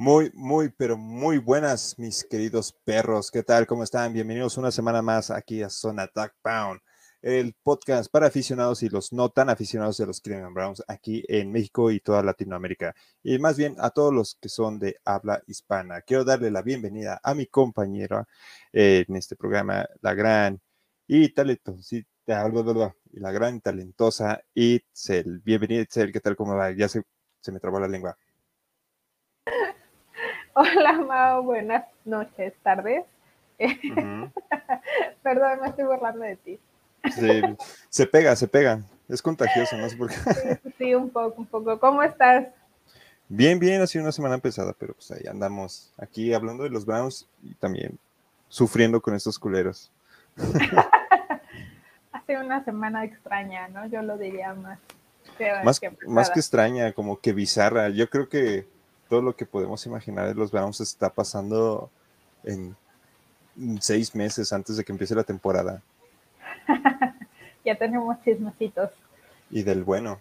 Muy, muy, pero muy buenas, mis queridos perros. ¿Qué tal? ¿Cómo están? Bienvenidos una semana más aquí a Zona Attack Pound, el podcast para aficionados y los no tan aficionados de los Cleveland Browns aquí en México y toda Latinoamérica. Y más bien a todos los que son de habla hispana. Quiero darle la bienvenida a mi compañera en este programa, la gran y talentosita, y la gran talentosa Itzel. Bienvenida, Itzel. ¿Qué tal? ¿Cómo va? Ya se, se me trabó la lengua. Hola, Mao, buenas noches, tardes. Perdón, me estoy burlando de ti. Sí, se pega, se pega. Es contagioso, no sé por qué. Sí, un poco, un poco. ¿Cómo estás? Bien, bien, ha sido una semana pesada, pero pues ahí andamos aquí hablando de los Browns y también sufriendo con estos culeros. ha sido una semana extraña, ¿no? Yo lo diría más. más, más que extraña, como que bizarra. Yo creo que todo lo que podemos imaginar de los Browns está pasando en seis meses antes de que empiece la temporada. ya tenemos chismecitos. Y del bueno.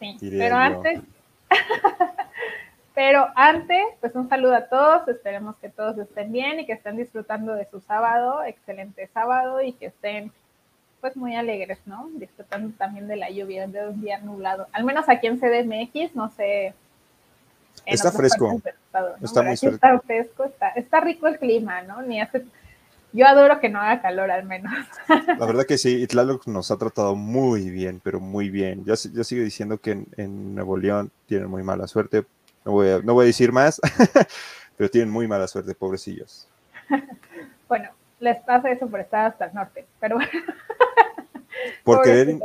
Sí, pero antes, pero antes, pues un saludo a todos, esperemos que todos estén bien y que estén disfrutando de su sábado, excelente sábado y que estén pues muy alegres, ¿no? Disfrutando también de la lluvia, de un día nublado. Al menos aquí en CDMX, no sé Está fresco. Está muy Está fresco, está, rico el clima, ¿no? Ni hace, yo adoro que no haga calor al menos. La verdad que sí, Itlaloc nos ha tratado muy bien, pero muy bien. Yo, yo sigo diciendo que en, Nuevo León tienen muy mala suerte. No voy a, no voy a decir más, pero tienen muy mala suerte, pobrecillos. Bueno, les pasa eso por estar hasta el norte, pero Por querer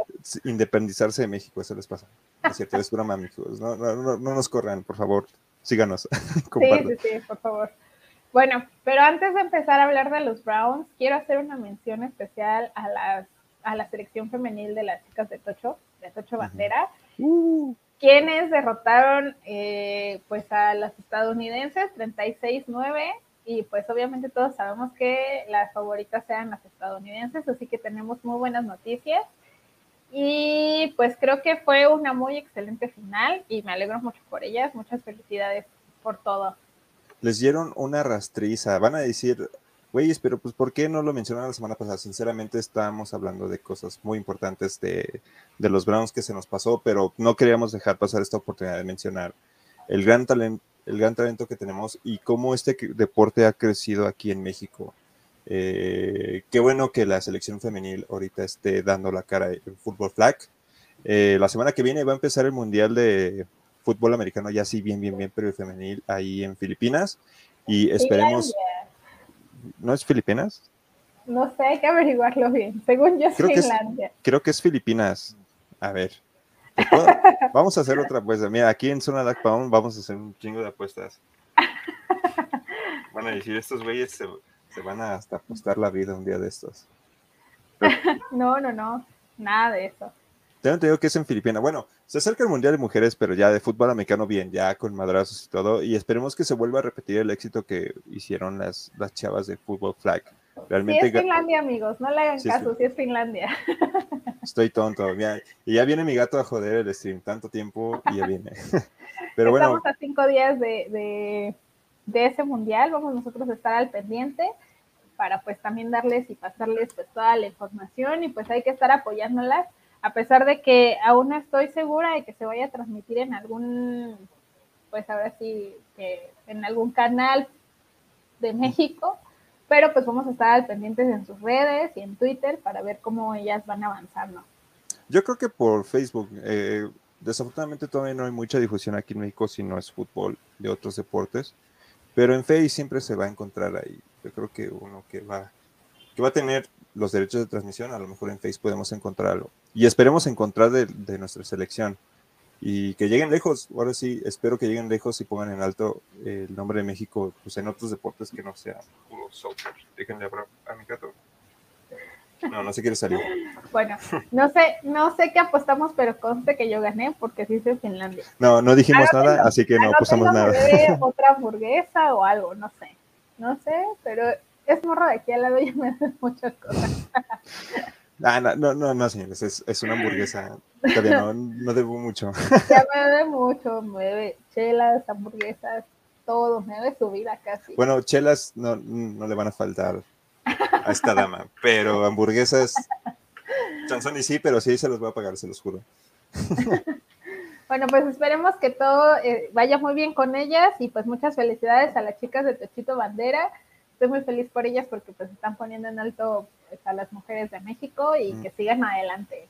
independizarse de México, eso les pasa. Es cierto, es broma, amigos. No, no, no, nos corran, por favor, síganos. sí, sí, sí, por favor. Bueno, pero antes de empezar a hablar de los Browns, quiero hacer una mención especial a, las, a la selección femenil de las chicas de Tocho, de Tocho Bandera, uh. quienes derrotaron eh, pues a las estadounidenses 36-9 y pues obviamente todos sabemos que las favoritas sean las estadounidenses, así que tenemos muy buenas noticias. Y pues creo que fue una muy excelente final y me alegro mucho por ellas. Muchas felicidades por todo. Les dieron una rastriza. Van a decir, güeyes, pero pues ¿por qué no lo mencionaron la semana pasada? Sinceramente estábamos hablando de cosas muy importantes de, de los Browns que se nos pasó, pero no queríamos dejar pasar esta oportunidad de mencionar el gran talento el gran talento que tenemos y cómo este deporte ha crecido aquí en México. Eh, qué bueno que la selección femenil ahorita esté dando la cara en fútbol flag. Eh, la semana que viene va a empezar el Mundial de Fútbol Americano, ya sí, bien, bien, bien, pero el femenil ahí en Filipinas. Y esperemos... ¿No es Filipinas? No sé, hay que averiguarlo bien. Según yo es Finlandia. creo que es Filipinas. A ver, Vamos a hacer otra apuesta. Mira, aquí en Zona Dark Pound vamos a hacer un chingo de apuestas. Van a decir, estos güeyes se, van a hasta apostar la vida un día de estos. no, no, no, nada de eso. Tengo entendido que es en Filipinas. Bueno, se acerca el Mundial de Mujeres, pero ya de fútbol americano bien, ya con madrazos y todo. Y esperemos que se vuelva a repetir el éxito que hicieron las, las chavas de fútbol flag. Realmente sí es Finlandia, amigos, no le hagan caso, si es Finlandia. Estoy tonto, y ya viene mi gato a joder el stream, tanto tiempo y ya viene. Pero bueno. Estamos a cinco días de, de, ese mundial, vamos nosotros a estar al pendiente para pues también darles y pasarles pues toda la información y pues hay que estar apoyándolas, a pesar de que aún no estoy segura de que se vaya a transmitir en algún, pues ahora sí, que en algún canal de México, pero pues vamos a estar al pendientes en sus redes y en Twitter para ver cómo ellas van avanzando. Yo creo que por Facebook, eh, desafortunadamente todavía no hay mucha difusión aquí en México si no es fútbol de otros deportes, pero en Facebook siempre se va a encontrar ahí. Yo creo que uno que va, que va a tener los derechos de transmisión, a lo mejor en Facebook podemos encontrarlo. Y esperemos encontrar de, de nuestra selección y que lleguen lejos. Ahora sí, espero que lleguen lejos y pongan en alto el nombre de México pues, en otros deportes que no sean puro soccer. Déjenle hablar a mi gato. No, no se quiere salir. Bueno, no sé, no sé qué apostamos, pero conste que yo gané porque sí en Finlandia. No, no dijimos nada, así que no apostamos nada. Otra hamburguesa o algo, no sé. No sé, pero es morro de aquí al lado y me hace muchas cosas. Ah, no, no, no, no señores, es, es, una hamburguesa. Todavía no, no debo mucho. Ya me debe mucho, mueve chelas, hamburguesas, todo, me debe su vida casi. Bueno, chelas no, no le van a faltar a esta dama, pero hamburguesas, chanzón y sí, pero sí se los voy a pagar, se los juro. Bueno, pues esperemos que todo eh, vaya muy bien con ellas y pues muchas felicidades a las chicas de Techito Bandera. Estoy muy feliz por ellas porque pues están poniendo en alto pues, a las mujeres de México y que sigan adelante.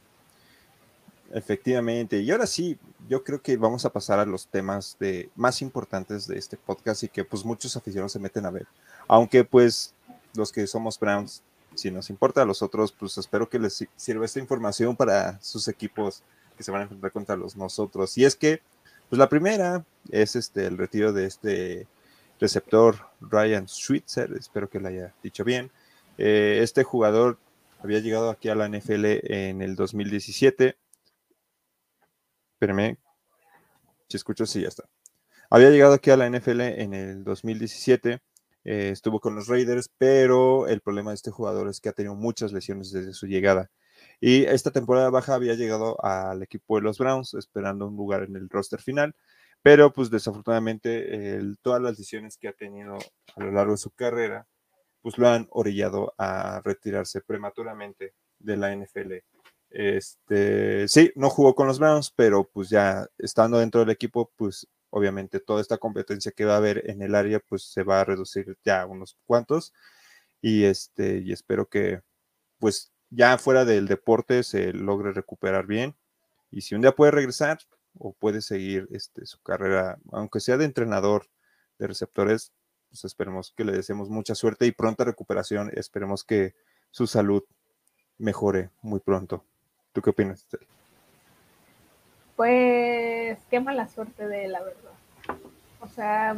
Efectivamente. Y ahora sí, yo creo que vamos a pasar a los temas de, más importantes de este podcast y que pues muchos aficionados se meten a ver. Aunque pues los que somos Browns, si nos importa a los otros, pues espero que les sirva esta información para sus equipos que se van a enfrentar contra los nosotros. Y es que, pues la primera es este, el retiro de este receptor Ryan Switzer, espero que lo haya dicho bien. Eh, este jugador había llegado aquí a la NFL en el 2017. Espérame, si escucho, sí, ya está. Había llegado aquí a la NFL en el 2017. Eh, estuvo con los Raiders, pero el problema de este jugador es que ha tenido muchas lesiones desde su llegada. Y esta temporada baja había llegado al equipo de los Browns esperando un lugar en el roster final, pero pues desafortunadamente todas las decisiones que ha tenido a lo largo de su carrera, pues lo han orillado a retirarse prematuramente de la NFL. Este, sí, no jugó con los Browns, pero pues ya estando dentro del equipo, pues obviamente toda esta competencia que va a haber en el área, pues se va a reducir ya unos cuantos. Y este, y espero que pues ya fuera del deporte se logre recuperar bien. Y si un día puede regresar o puede seguir este, su carrera, aunque sea de entrenador de receptores, pues esperemos que le deseemos mucha suerte y pronta recuperación. Esperemos que su salud mejore muy pronto. ¿Tú qué opinas? Pues qué mala suerte de la verdad. O sea,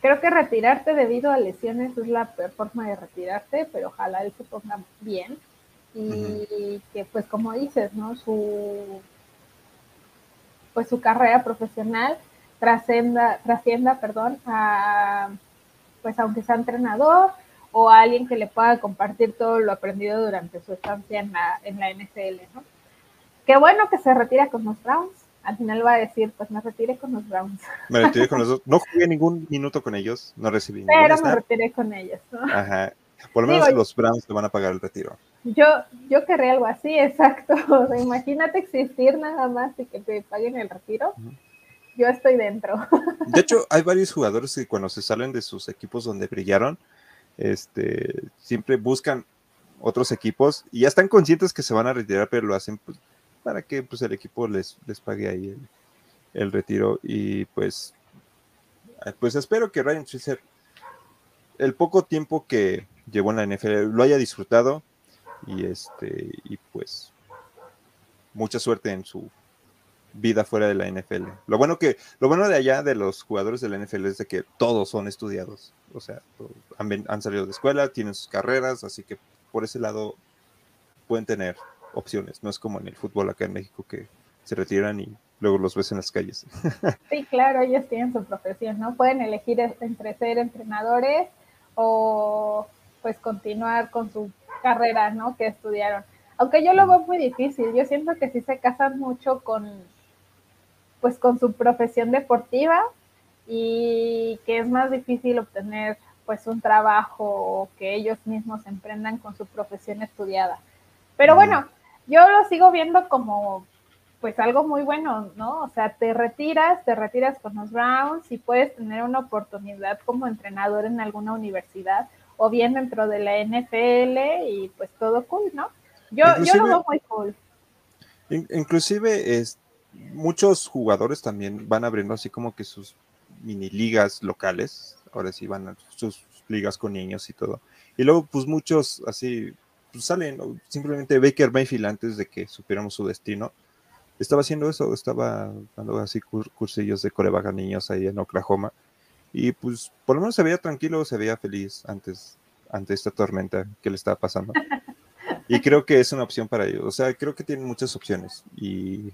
creo que retirarte debido a lesiones es la peor forma de retirarte, pero ojalá él se ponga bien y que pues como dices, ¿no? Su pues su carrera profesional trascienda, trascienda, perdón, a pues aunque sea entrenador o a alguien que le pueda compartir todo lo aprendido durante su estancia en la, en la NFL, ¿no? Qué bueno que se retira con los Browns. Al final va a decir, pues me retiré con los Browns. Me retiré con los dos. No jugué ningún minuto con ellos, no recibí Pero me retiré con ellos, ¿no? Ajá. Por lo menos los Browns te van a pagar el retiro. Yo, yo querría algo así, exacto. imagínate existir nada más y que te paguen el retiro. Yo estoy dentro. De hecho, hay varios jugadores que cuando se salen de sus equipos donde brillaron, este, siempre buscan otros equipos y ya están conscientes que se van a retirar, pero lo hacen pues, para que pues, el equipo les, les pague ahí el, el retiro. Y pues, pues espero que Ryan Trisser, el poco tiempo que llevó en la NFL, lo haya disfrutado y este y pues mucha suerte en su vida fuera de la NFL. Lo bueno que lo bueno de allá de los jugadores de la NFL es de que todos son estudiados, o sea, han, han salido de escuela, tienen sus carreras, así que por ese lado pueden tener opciones. No es como en el fútbol acá en México que se retiran y luego los ves en las calles. Sí, claro, ellos tienen su profesión, ¿no? Pueden elegir entre ser entrenadores o pues continuar con su carrera, ¿no? Que estudiaron. Aunque yo lo veo muy difícil, yo siento que sí se casan mucho con, pues con su profesión deportiva y que es más difícil obtener pues un trabajo o que ellos mismos emprendan con su profesión estudiada. Pero bueno, yo lo sigo viendo como pues algo muy bueno, ¿no? O sea, te retiras, te retiras con los Browns y puedes tener una oportunidad como entrenador en alguna universidad o bien dentro de la NFL y pues todo cool, ¿no? Yo, yo lo veo muy cool. inclusive es, muchos jugadores también van abriendo así como que sus mini ligas locales, ahora sí van a sus ligas con niños y todo. Y luego pues muchos así pues salen, simplemente Baker Mayfield antes de que supiéramos su destino, estaba haciendo eso, estaba dando así cursillos de coreback a niños ahí en Oklahoma y pues por lo menos se veía tranquilo, se veía feliz antes, ante esta tormenta que le estaba pasando. Y creo que es una opción para ellos. O sea, creo que tienen muchas opciones. Y,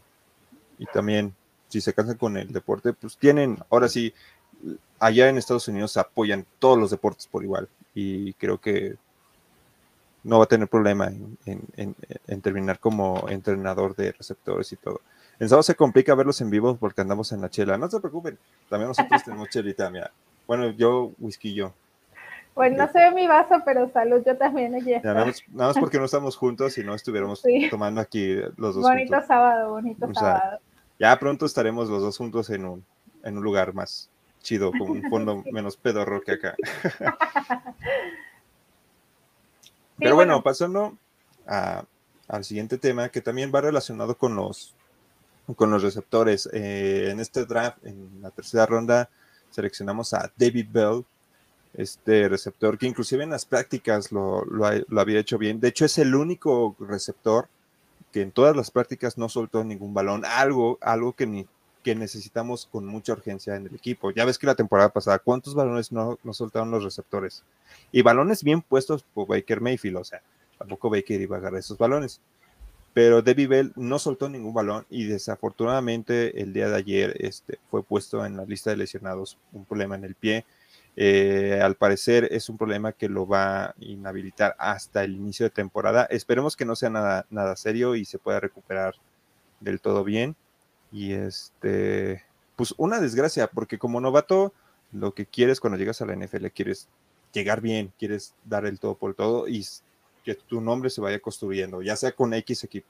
y también, si se cansan con el deporte, pues tienen, ahora sí, allá en Estados Unidos apoyan todos los deportes por igual. Y creo que no va a tener problema en, en, en, terminar como entrenador de receptores y todo. En sábado se complica verlos en vivo porque andamos en la chela. No se preocupen, también nosotros tenemos chelita, mira. Bueno, yo whisky yo. Bueno, no se ve mi vaso, pero salud, yo también aquí nada, más, porque no estamos juntos y no estuviéramos tomando aquí los dos bonito sábado, bonito sábado. Ya pronto estaremos los dos juntos en un, en un lugar más chido, con un fondo menos pedorro que acá. pero bueno, pasando al siguiente tema, que también va relacionado con los, con los receptores. Eh, en este draft, en la tercera ronda, seleccionamos a David Bell, este receptor que inclusive en las prácticas lo, había hecho bien. De hecho, es el único receptor que en todas las prácticas no soltó ningún balón, algo, algo que, ni, que necesitamos con mucha urgencia en el equipo. Ya ves que la temporada pasada, ¿cuántos balones no, no soltaron los receptores? Y balones bien puestos por Baker Mayfield, o sea, tampoco Baker iba a agarrar esos balones. Pero Debbie Bell no soltó ningún balón y desafortunadamente el día de ayer este, fue puesto en la lista de lesionados un problema en el pie eh, al parecer es un problema que lo va a inhabilitar hasta el inicio de temporada. Esperemos que no sea nada, nada serio y se pueda recuperar del todo bien. Y este, pues una desgracia, porque como novato, lo que quieres cuando llegas a la NFL, quieres llegar bien, quieres dar el todo por todo y que tu nombre se vaya construyendo, ya sea con X equipo.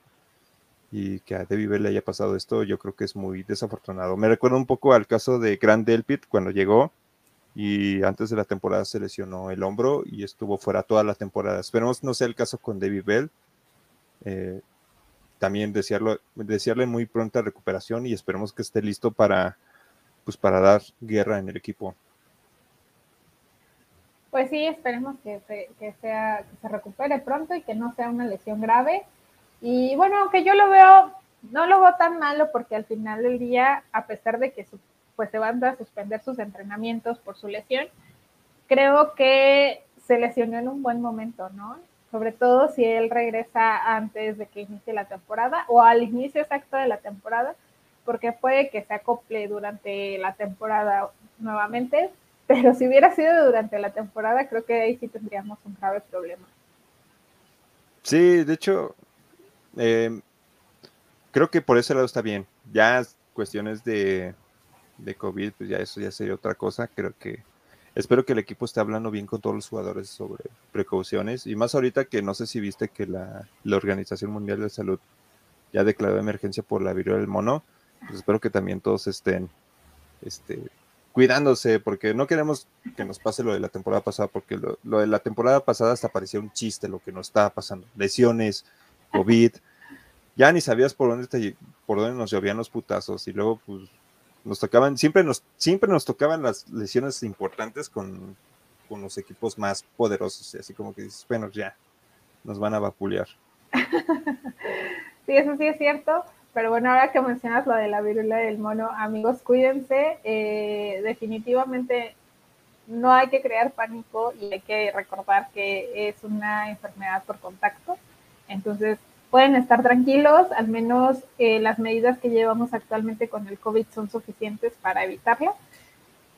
Y que a Debbie le haya pasado esto, yo creo que es muy desafortunado. Me recuerda un poco al caso de Grant Delpit cuando llegó y antes de la temporada se lesionó el hombro y estuvo fuera toda la temporada. Esperemos no sea el caso con David Bell. Eh, también desearlo, desearle muy pronta recuperación y esperemos que esté listo para, pues, para dar guerra en el equipo. Pues sí, esperemos que se, que sea, que se recupere pronto y que no sea una lesión grave. Y bueno, aunque yo lo veo, no lo veo tan malo porque al final del día, a pesar de que pues se van a suspender sus entrenamientos por su lesión. Creo que se lesionó en un buen momento, ¿no? Sobre todo si él regresa antes de que inicie la temporada o al inicio exacto de la temporada, porque puede que se acople durante la temporada nuevamente, pero si hubiera sido durante la temporada, creo que ahí sí tendríamos un grave problema. Sí, de hecho, eh, creo que por ese lado está bien. Ya cuestiones de de COVID, pues ya eso ya sería otra cosa. Creo que espero que el equipo esté hablando bien con todos los jugadores sobre precauciones y más ahorita que no sé si viste que la, Organización Mundial de Salud ya declaró emergencia por la viruela del mono. Pues espero que también todos estén este, cuidándose porque no queremos que nos pase lo de la temporada pasada porque lo, de la temporada pasada hasta parecía un chiste lo que nos estaba pasando. Lesiones, COVID. Ya ni sabías por dónde te, por dónde nos llovían los putazos y luego pues nos tocaban, siempre nos, siempre nos tocaban las lesiones importantes con, los equipos más poderosos, así como que dices, bueno, ya, nos van a vapulear. sí, eso sí es cierto, pero bueno, ahora que mencionas lo de la viruela del mono, amigos, cuídense, eh, definitivamente no hay que crear pánico y hay que recordar que es una enfermedad por contacto, entonces pueden estar tranquilos, al menos eh, las medidas que llevamos actualmente con el COVID son suficientes para evitarlo.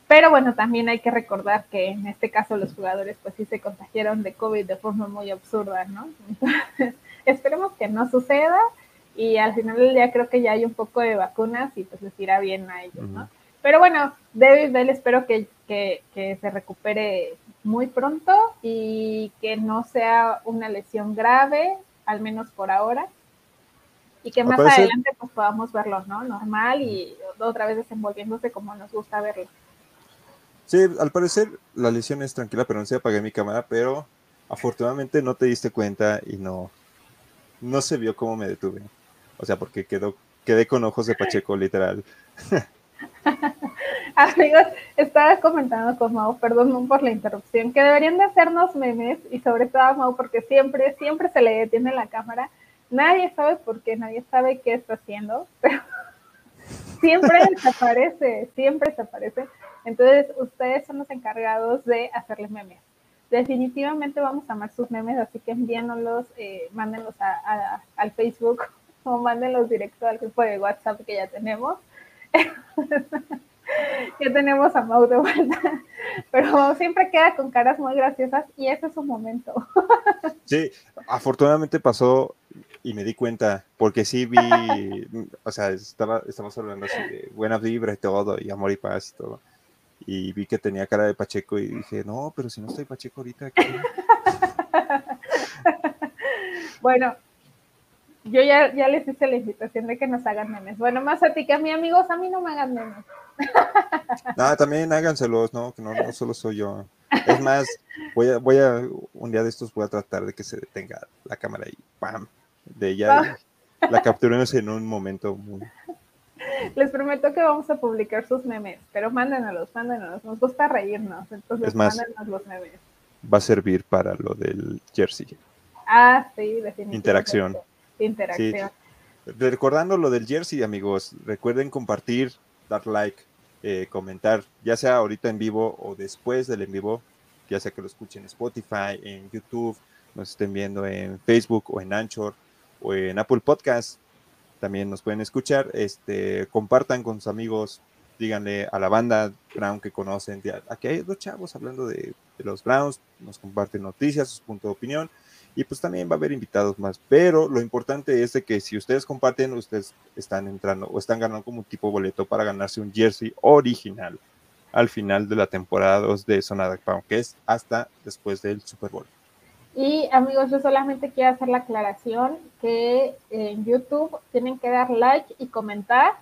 Pero bueno, también hay que recordar que en este caso los jugadores pues sí se contagiaron de COVID de forma muy absurda, ¿no? Entonces, esperemos que no suceda y al final del día creo que ya hay un poco de vacunas y pues les irá bien a ellos, ¿no? Pero bueno, David Bell espero que, que, que se recupere muy pronto y que no sea una lesión grave, al menos por ahora, y que más adelante pues podamos verlo, ¿no? Normal y otra vez desenvolviéndose como nos gusta verlo. Sí, al parecer la lesión es tranquila, pero no se apagué mi cámara, pero afortunadamente no te diste cuenta y no, no se vio cómo me detuve. O sea, porque quedó, quedé con ojos de Pacheco, literal. Amigos, estaba comentando con Mau, perdón por la interrupción, que deberían de hacernos memes y sobre todo a Mau porque siempre, siempre se le detiene la cámara. Nadie sabe por qué, nadie sabe qué está haciendo, pero siempre desaparece, siempre desaparece. Entonces, ustedes son los encargados de hacerle memes. Definitivamente vamos a amar sus memes, así que envíanoslos, eh, mándenlos al Facebook o mándenlos directo al grupo de WhatsApp que ya tenemos. ya tenemos a Mau de vuelta, pero siempre queda con caras muy graciosas y ese es su momento. Sí, afortunadamente pasó y me di cuenta, porque sí vi, o sea, estaba, estamos hablando así de buena vibra y todo, y amor y paz y todo. y vi que tenía cara de Pacheco y dije, no, pero si no estoy Pacheco ahorita. ¿qué? bueno, yo ya, ya les hice la invitación de que nos hagan memes. Bueno, más a ti que a mí, amigos, a mí no me hagan memes. No, también háganselos, ¿no? Que no, no solo soy yo. Es más, voy a, voy a, un día de estos voy a tratar de que se detenga la cámara y ¡pam! De ella, la capturemos en un momento muy... Les prometo que vamos a publicar sus memes, pero mándenos, mándenos, nos gusta reírnos, entonces Es más, mándenos los memes. Va a servir para lo del jersey. Ah, sí, definitivamente. Interacción. Interacción. Recordando lo del jersey, amigos, recuerden compartir, dar like, eh, comentar, ya sea ahorita en vivo o después del en vivo, ya sea que lo escuchen en Spotify, en YouTube, nos estén viendo en Facebook o en Anchor o en Apple Podcast. También nos pueden escuchar. Este, compartan con sus amigos, díganle a la banda Brown que conocen. Aquí hay dos chavos hablando de, de los Browns, nos comparten noticias, sus puntos de opinión. Y pues también va a haber invitados más. Pero lo importante es que si ustedes comparten, ustedes están entrando o están ganando como un tipo boleto para ganarse un jersey original al final de la temporada 2 de Sonada Pound, que es hasta después del Super Bowl. Y amigos, yo solamente quiero hacer la aclaración que en YouTube tienen que dar like y comentar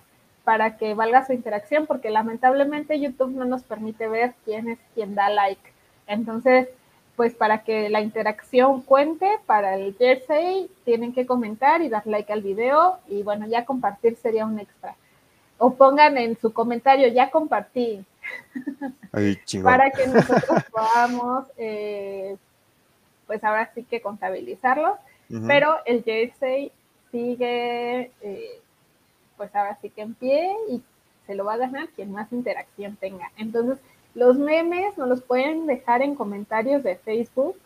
para que valga su interacción, porque lamentablemente YouTube no nos permite ver quién es quien da like. Entonces, pues para que la interacción cuente para el jersey, tienen que comentar y dar like al video y bueno, ya compartir sería un extra. O pongan en su comentario, ya compartí, chingón. para que nosotros podamos, eh, pues ahora sí que contabilizarlo. Ujú. Pero el jersey sigue, eh, pues ahora sí que en pie y se lo va a ganar quien más interacción tenga. Entonces, los memes nos los pueden dejar en comentarios de Facebook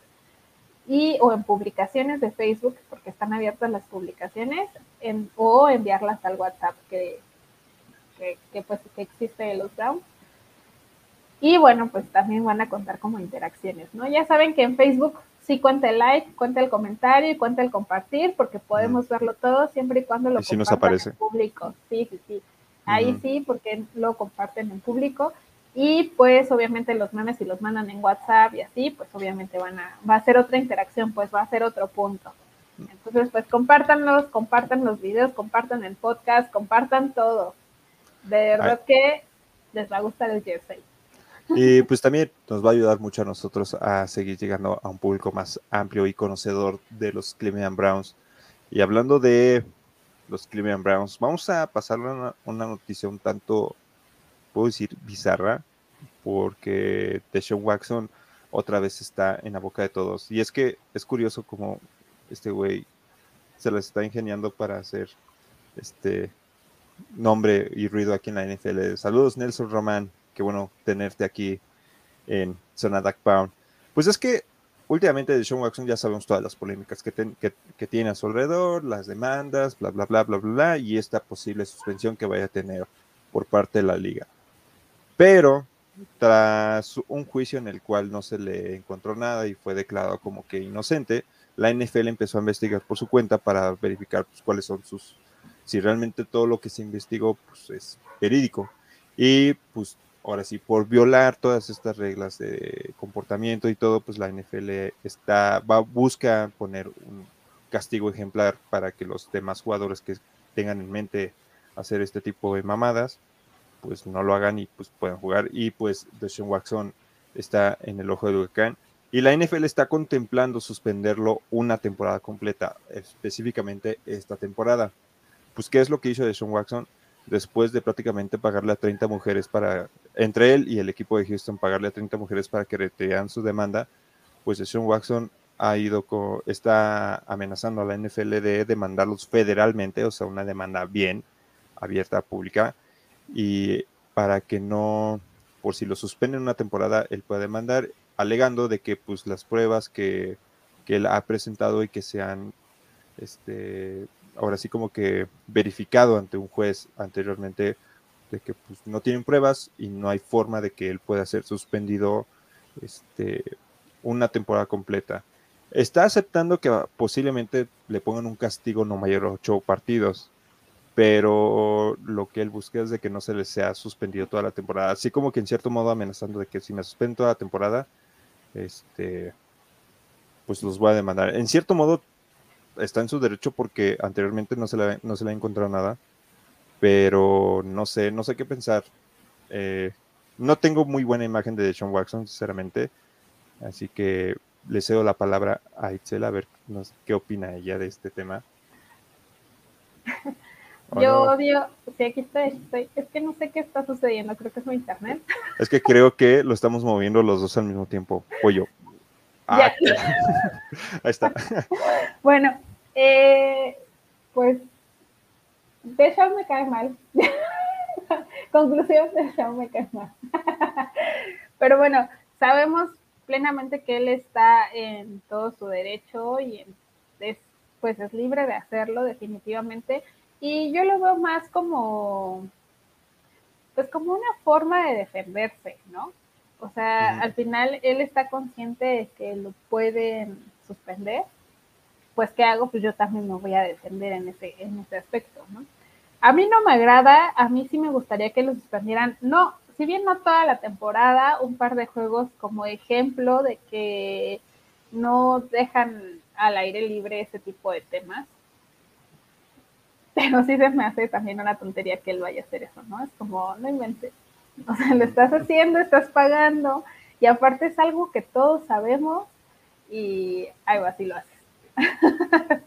y o en publicaciones de Facebook, porque están abiertas las publicaciones, en- o enviarlas al WhatsApp que, que, que, pues que existe de los Browns. Y bueno, pues también van a contar como interacciones, ¿no? Ya saben que en Facebook sí cuenta el like, cuenta el comentario y cuenta el compartir, porque podemos verlo todo siempre y cuando lo Y nos aparece. en público. Sí, sí, sí. Ahí sí, porque lo comparten en público. Y pues obviamente los memes si los mandan en WhatsApp y así, pues obviamente van a, va a ser otra interacción, pues va a ser otro punto. Entonces, pues compártanlos, compartan los videos, compartan el podcast, compartan todo. De verdad que les va a gustar el jersey. Y pues también nos va a ayudar mucho a nosotros a seguir llegando a un público más amplio y conocedor de los Cleveland Browns. Y hablando de los Cleveland Browns, vamos a pasar una, una noticia un tanto, puedo decir, bizarra, porque Deshaun Watson otra vez está en la boca de todos. Y es que es curioso como este güey se las está ingeniando para hacer este nombre y ruido aquí en la NFL. Saludos, Nelson Román. Qué bueno tenerte aquí en Zona Duck Pound. Pues es que últimamente de Sean Watson ya sabemos todas las polémicas que, ten- que- que tiene a su alrededor, las demandas, bla, bla, bla, bla, bla, bla, y esta posible suspensión que vaya a tener por parte de la liga. Pero tras un juicio en el cual no se le encontró nada y fue declarado como que inocente, la NFL empezó a investigar por su cuenta para verificar pues, cuáles son sus, si realmente todo lo que se investigó pues, es verídico. Y pues ahora sí, por violar todas estas reglas de comportamiento y todo, pues la NFL está, va, busca poner un castigo ejemplar para que los demás jugadores que tengan en mente hacer este tipo de mamadas, pues no lo hagan y pues puedan jugar. Y pues Deshaun Watson está en el ojo del huracán. Y la NFL está contemplando suspenderlo una temporada completa, específicamente esta temporada. Pues, ¿qué es lo que hizo Deshaun Watson? Después de prácticamente pagarle a 30 mujeres para, entre él y el equipo de Houston, pagarle a 30 mujeres para que retiraran su demanda, pues Deshaun Watson ha ido, co- está amenazando a la NFL de demandarlos federalmente, o sea, una demanda bien abierta, pública, y para que no, por si lo suspenden una temporada, él pueda demandar, alegando de que pues las pruebas que, que él ha presentado y que se han, este, ahora sí como que verificado ante un juez anteriormente, de que pues no tienen pruebas y no hay forma de que él pueda ser suspendido este, una temporada completa. Está aceptando que posiblemente le pongan un castigo no mayor a ocho partidos, pero lo que él busca es de que no se les sea suspendido toda la temporada, así como que en cierto modo amenazando de que si me suspenden toda la temporada, este, pues los voy a demandar. En cierto modo está en su derecho porque anteriormente no se le, no se le ha encontrado nada, pero no sé, no sé qué pensar. Eh, no tengo muy buena imagen de Sean Watson, sinceramente, así que le cedo la palabra a Itzel a ver qué opina ella de este tema. Yo odio, sí, aquí estoy, es que no sé qué está sucediendo, creo que es mi internet. Es que creo que lo estamos moviendo los dos al mismo tiempo, pollo. Ah, ahí está. bueno, eh, pues de Shawn me cae mal. Conclusión, de Shawn me cae mal. Pero bueno, sabemos plenamente que él está en todo su derecho y es, pues es libre de hacerlo definitivamente. Y yo lo veo más como, pues como una forma de defenderse, ¿no? O sea, al final él está consciente de que lo pueden suspender. Pues, ¿qué hago? Pues yo también me voy a defender en ese, en ese aspecto, ¿no? A mí no me agrada, a mí sí me gustaría que lo suspendieran, no, si bien no toda la temporada, un par de juegos como ejemplo de que no dejan al aire libre ese tipo de temas. Pero sí se me hace también una tontería que él vaya a hacer eso, ¿no? Es como, no inventes. O sea, lo estás haciendo, estás pagando, y aparte es algo que todos sabemos, y algo así lo haces.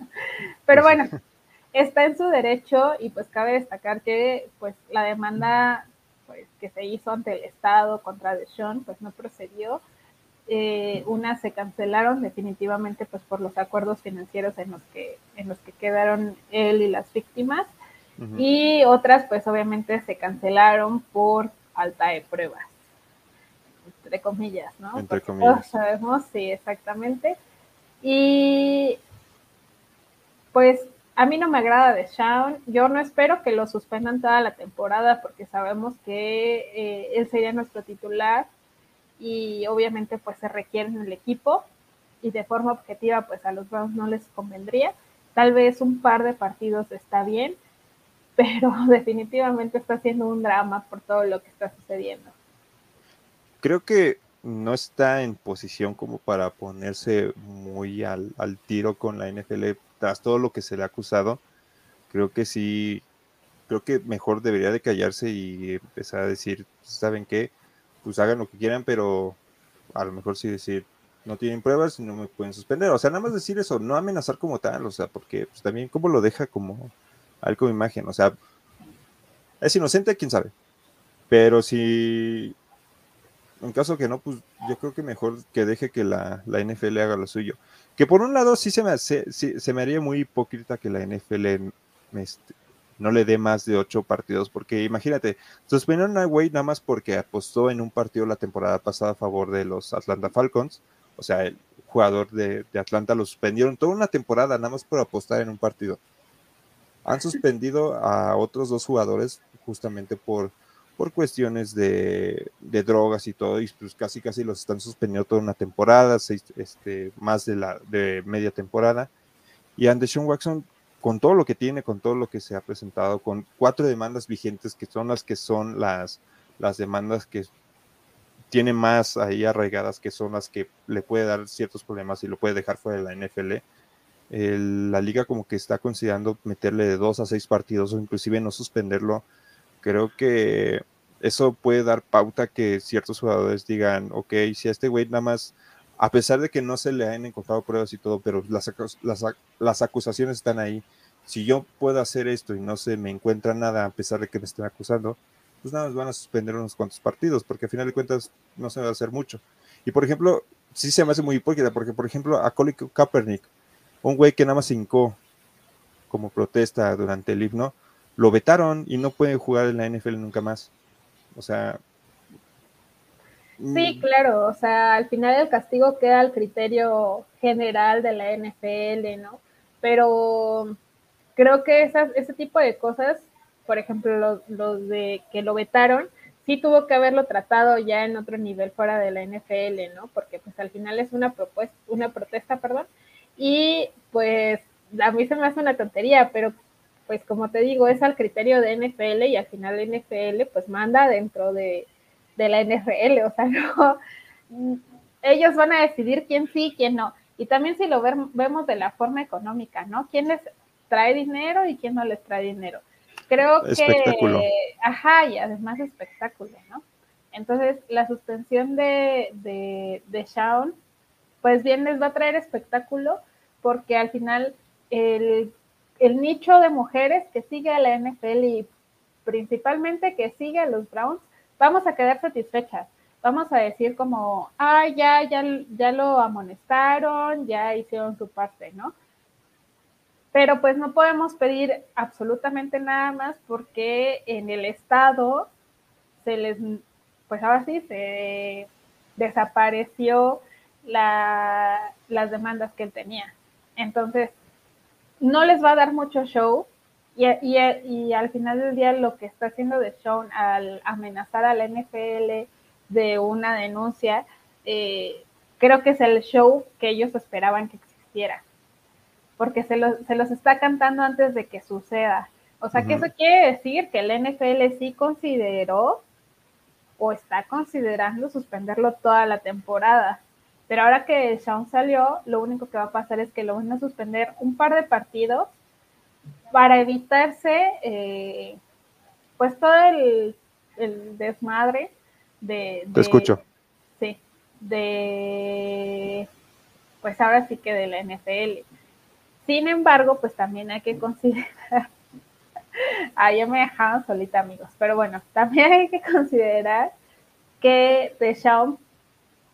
Pero bueno, está en su derecho, y pues cabe destacar que pues la demanda pues, que se hizo ante el Estado contra Deshaun, pues no procedió. Eh, unas se cancelaron definitivamente pues por los acuerdos financieros en los que en los que quedaron él y las víctimas. Y otras pues obviamente se cancelaron por falta de pruebas entre comillas no entre comillas. sabemos sí exactamente. Y pues a mí no me agrada de Shawn. Yo no espero que lo suspendan toda la temporada porque sabemos que eh, él sería nuestro titular y obviamente pues se requiere en el equipo y de forma objetiva pues a los Browns no les convendría. Tal vez un par de partidos está bien, pero definitivamente está siendo un drama por todo lo que está sucediendo. Creo que no está en posición como para ponerse muy al, al tiro con la NFL tras todo lo que se le ha acusado, creo que sí, creo que mejor debería de callarse y empezar a decir, ¿saben qué? Pues hagan lo que quieran, pero a lo mejor sí decir, no tienen pruebas y no me pueden suspender. O sea, nada más decir eso, no amenazar como tal, o sea, porque pues, también cómo lo deja como algo imagen, o sea, es inocente, quién sabe. Pero si en caso que no, pues yo creo que mejor que deje que la, la NFL haga lo suyo. Que por un lado sí se me, hace, se me haría muy hipócrita que la NFL este, no le dé más de ocho partidos, porque imagínate, suspendieron a Wade nada más porque apostó en un partido la temporada pasada a favor de los Atlanta Falcons, o sea, el jugador de, de Atlanta lo suspendieron toda una temporada nada más por apostar en un partido. Han suspendido a otros dos jugadores justamente por por cuestiones de, drogas y todo, y pues casi casi los están suspendiendo toda una temporada, este, más de, la, de media temporada. Y Anderson Watson, con todo lo que tiene, con todo lo que se ha presentado, con cuatro demandas vigentes, que son las que son las, las demandas que tiene más ahí arraigadas, que son las que le puede dar ciertos problemas y lo puede dejar fuera de la NFL. la liga como que está considerando meterle de dos a seis partidos o inclusive no suspenderlo creo que eso puede dar pauta que ciertos jugadores digan, ok, si a este güey nada más, a pesar de que no se le hayan encontrado pruebas y todo, pero las, las, acusaciones están ahí, si yo puedo hacer esto y no se me encuentra nada a pesar de que me estén acusando, pues nada más van a suspender unos cuantos partidos, porque al final de cuentas no se va a hacer mucho. Y por ejemplo, sí se me hace muy hipócrita, porque por ejemplo a Colin Kaepernick, un güey que nada más hincó como protesta durante el himno, lo vetaron y no puede jugar en la NFL nunca más. O sea. Sí, mm. claro, o sea, al final el castigo queda al criterio general de la NFL, ¿no? Pero creo que esas, ese tipo de cosas, por ejemplo, los, de que lo vetaron, sí tuvo que haberlo tratado ya en otro nivel fuera de la NFL, ¿no? Porque pues al final es una propuesta, una protesta, perdón, y pues a mí se me hace una tontería, pero pues como te digo, es al criterio de NFL y al final NFL pues manda dentro de, de la NFL, o sea, no, ellos van a decidir quién sí, quién no. Y también si lo vemos de la forma económica, ¿no? ¿Quién les trae dinero y quién no les trae dinero? Creo que, ajá, y además espectáculo, ¿no? Entonces, la suspensión de, de, de Shawn, pues bien les va a traer espectáculo, porque al final el, el nicho de mujeres que sigue a la NFL y principalmente que sigue a los Browns, vamos a quedar satisfechas. Vamos a decir como, ah, ya, ya, ya lo amonestaron, ya hicieron su parte, ¿no? Pero pues no podemos pedir absolutamente nada más porque en el Estado se les, pues ahora sí, se desapareció la, las demandas que él tenía. Entonces, no les va a dar mucho show y, y, y, al final del día lo que está haciendo de Show al amenazar a la NFL de una denuncia, eh, creo que es el show que ellos esperaban que existiera porque se, se los está cantando antes de que suceda. O sea, que eso quiere decir que el NFL sí consideró o está considerando suspenderlo toda la temporada. Pero ahora que Sean salió, lo único que va a pasar es que lo van a suspender un par de partidos para evitarse eh, pues todo el, desmadre de, de, Te escucho. Sí, de pues ahora sí que de la NFL. Sin embargo, pues también hay que considerar, ah, ya me dejaron solita amigos, pero bueno, también hay que considerar que Deshaun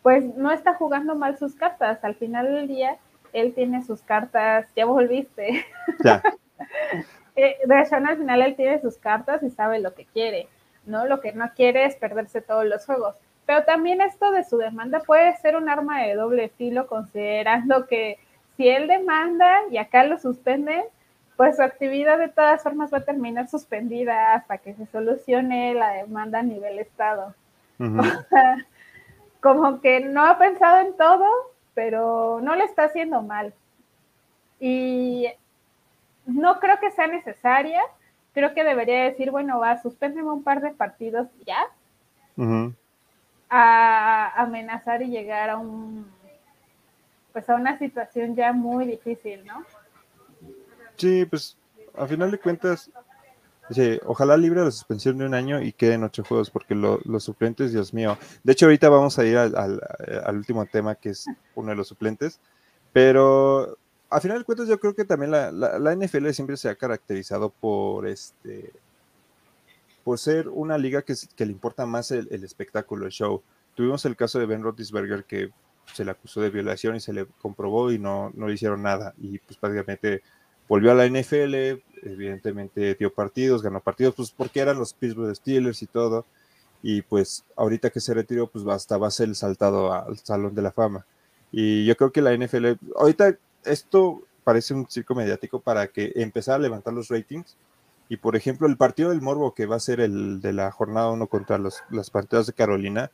pues no está jugando mal sus cartas. Al final del día, él tiene sus cartas, ya volviste. Ya. eh, Deshaun al final él tiene sus cartas y sabe lo que quiere, ¿no? Lo que no quiere es perderse todos los juegos. Pero también esto de su demanda puede ser un arma de doble filo, considerando que si él demanda y acá lo suspenden, pues su actividad de todas formas va a terminar suspendida hasta que se solucione la demanda a nivel Estado. o sea, como que no ha pensado en todo, pero no le está haciendo mal. Y no creo que sea necesaria. Creo que debería decir, bueno, va, suspéndeme un par de partidos ya. A amenazar y llegar a un pues a una situación ya muy difícil, ¿no? Sí, pues a final de cuentas, ojalá libre la suspensión de un año y queden ocho juegos, porque los suplentes, Dios mío. De hecho, ahorita vamos a ir al, último tema, que es uno de los suplentes, pero a final de cuentas yo creo que también la, la, NFL siempre se ha caracterizado por este por ser una liga que, le importa más el, el, espectáculo, el show. Tuvimos el caso de Ben Roethlisberger que se le acusó de violación y se le comprobó y no, no le hicieron nada. Y pues prácticamente volvió a la NFL, evidentemente dio partidos, ganó partidos, pues porque eran los Pittsburgh Steelers y todo. Y pues ahorita que se retiró, pues hasta va a ser el saltado al Salón de la Fama. Y yo creo que la NFL, ahorita esto parece un circo mediático para que empezar a levantar los ratings. Y por ejemplo, el partido del Morbo que va a ser el de la jornada 1 contra los, las Panteras de Carolina,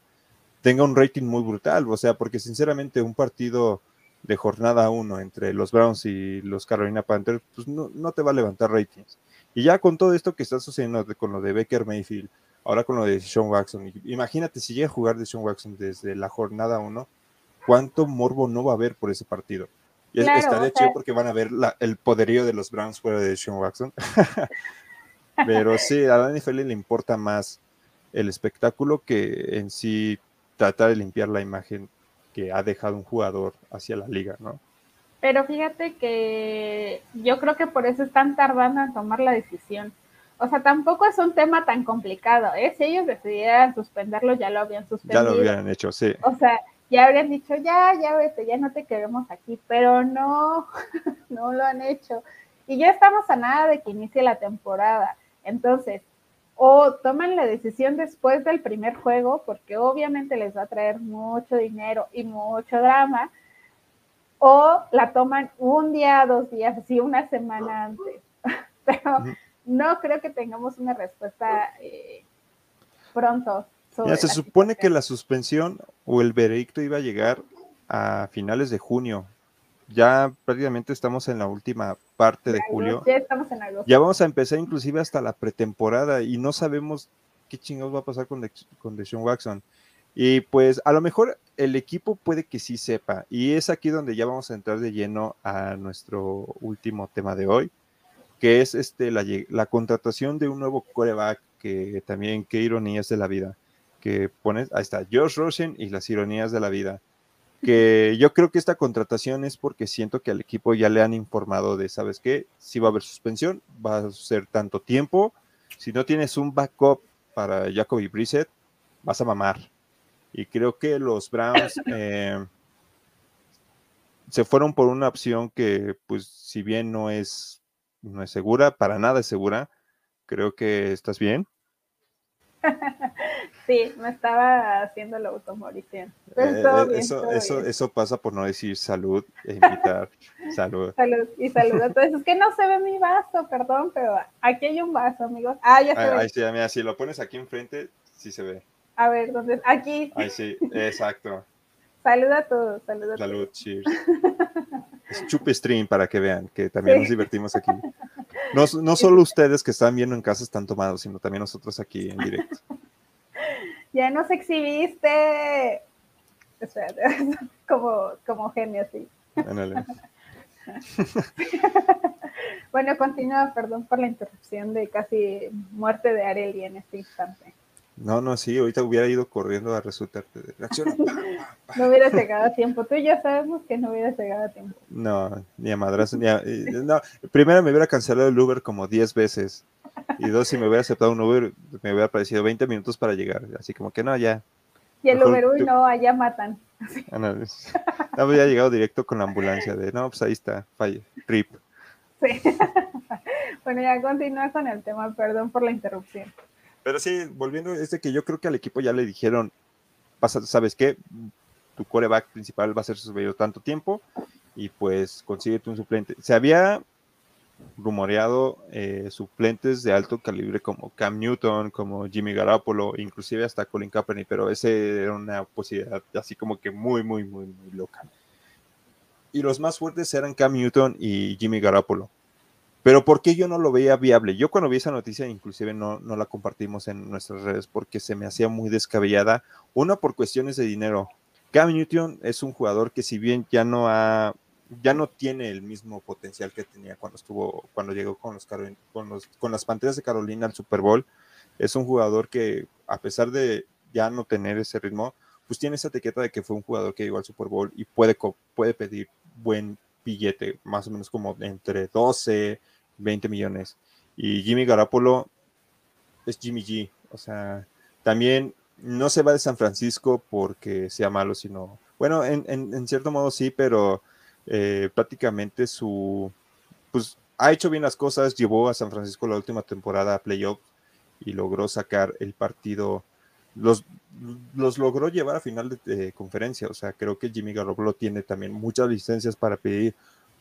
tenga un rating muy brutal, o sea, porque sinceramente un partido de jornada uno entre los Browns y los Carolina Panthers, pues no, no, te va a levantar ratings. Y ya con todo esto que está sucediendo con lo de Baker Mayfield, ahora con lo de Sean Watson, imagínate si llega a jugar de Sean Watson desde la jornada uno, cuánto morbo no va a haber por ese partido. Está de hecho porque van a ver el poderío de los Browns fuera de Sean Watson. Pero sí, a la NFL le importa más el espectáculo que en sí tratar de limpiar la imagen que ha dejado un jugador hacia la liga, ¿no? Pero fíjate que yo creo que por eso están tardando en tomar la decisión. O sea, tampoco es un tema tan complicado, ¿eh? Si ellos decidieran suspenderlo, ya lo habían suspendido. Ya lo habían hecho, sí. O sea, ya habrían dicho, ya, ya vete, ya no te queremos aquí, pero no, no lo han hecho. Y ya estamos a nada de que inicie la temporada. Entonces, o toman la decisión después del primer juego, porque obviamente les va a traer mucho dinero y mucho drama, o la toman un día, dos días, así una semana antes. Pero no creo que tengamos una respuesta eh, pronto. Ya, se supone que la suspensión o el veredicto iba a llegar a finales de junio. Ya prácticamente estamos en la última parte de julio. Ya estamos en agosto. Ya vamos a empezar inclusive hasta la pretemporada y no sabemos qué chingados va a pasar con, de, con Deshaun Watson. Y pues a lo mejor el equipo puede que sí sepa. Y es aquí donde ya vamos a entrar de lleno a nuestro último tema de hoy, que es este, la, la contratación de un nuevo coreback, que también qué ironías de la vida. Que pones, ahí está, Josh Rosen y las ironías de la vida. Que yo creo que esta contratación es porque siento que al equipo ya le han informado de, ¿sabes qué? Si va a haber suspensión, va a ser tanto tiempo. Si no tienes un backup para Jacoby Brissett, vas a mamar. Y creo que los Browns eh, se fueron por una opción que, pues, si bien no es, no es segura, para nada es segura, creo que estás bien. Sí, me estaba haciendo la automorición. Eh, eso, eso, eso pasa por no decir salud e invitar salud. Salud y salud. Entonces, es que no se ve mi vaso, perdón, pero aquí hay un vaso, amigos. Ah, ya se ahí, ve. Ahí sí, mira, si lo pones aquí enfrente, sí se ve. A ver, ¿dónde? Aquí. Ahí sí, exacto. Salud a todos, salud a todos. Salud, cheers. Es chupe stream para que vean que también Sí. nos divertimos aquí. No, no solo ustedes que están viendo en casa están tomados, sino también nosotros aquí en directo. Ya nos exhibiste. Espérate, como, como genio, sí. Bueno, continúa, perdón por la interrupción de casi muerte de Ariel en este instante. No, no, sí, ahorita hubiera ido corriendo a resultarte de reacción. No hubiera llegado a tiempo. Tú y yo sabemos que no hubiera llegado a tiempo. No, ni a madrazo, ni a... No, primero me hubiera cancelado el Uber como 10 veces. Y dos, si me hubiera aceptado un Uber, me hubiera parecido 20 minutos para llegar. Así como que no, ya. Y el Uber, uy, no, allá matan. No, había llegado directo con la ambulancia de, no, pues ahí está, falla, RIP. Sí. bueno, ya continúa con el tema, perdón por la interrupción. Pero sí, volviendo, es de que yo creo que al equipo ya le dijeron, ¿sabes qué? Tu coreback principal va a ser suspendido tanto tiempo y pues consíguete un suplente. Se había rumoreado eh, suplentes de alto calibre como Cam Newton, como Jimmy Garoppolo, inclusive hasta Colin Kaepernick, pero ese era una posibilidad así como que muy, muy, muy, muy loca. Y los más fuertes eran Cam Newton y Jimmy Garoppolo. Pero ¿por qué yo no lo veía viable? Yo cuando vi esa noticia, inclusive no, no la compartimos en nuestras redes porque se me hacía muy descabellada. Una, por cuestiones de dinero. Cam Newton es un jugador que si bien ya no ha, ya no tiene el mismo potencial que tenía cuando estuvo, cuando llegó con los, con los, con las Panteras de Carolina al Super Bowl, es un jugador que a pesar de ya no tener ese ritmo, pues tiene esa etiqueta de que fue un jugador que llegó al Super Bowl y puede, puede pedir buen billete, más o menos como entre 12, 20 millones. Y Jimmy Garapolo es Jimmy G. O sea, también no se va de San Francisco porque sea malo, sino, bueno, en, en- en cierto modo sí, pero eh, prácticamente su, pues ha hecho bien las cosas, llevó a San Francisco la última temporada a playoff y logró sacar el partido, los, los logró llevar a final de, conferencia, o sea, creo que Jimmy Garoppolo tiene también muchas licencias para pedir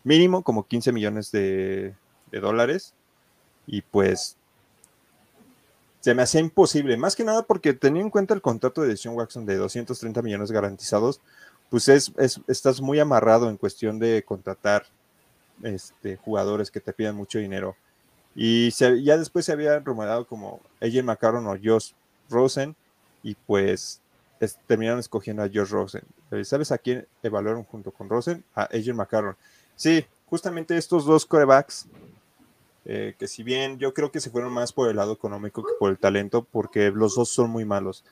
mínimo como 15 millones de, de dólares y pues se me hacía imposible, más que nada porque teniendo en cuenta el contrato de Sean Watson de 230 millones garantizados, pues es, es- estás muy amarrado en cuestión de contratar este, jugadores que te pidan mucho dinero. Y ya después se había rumorado como AJ McCarron o Josh Rosen, y pues es- terminaron escogiendo a Josh Rosen. Eh, ¿Sabes a quién evaluaron junto con Rosen? A AJ McCarron. Sí, justamente estos dos corebacks, eh, que si bien yo creo que se fueron más por el lado económico que por el talento, porque los dos son muy malos.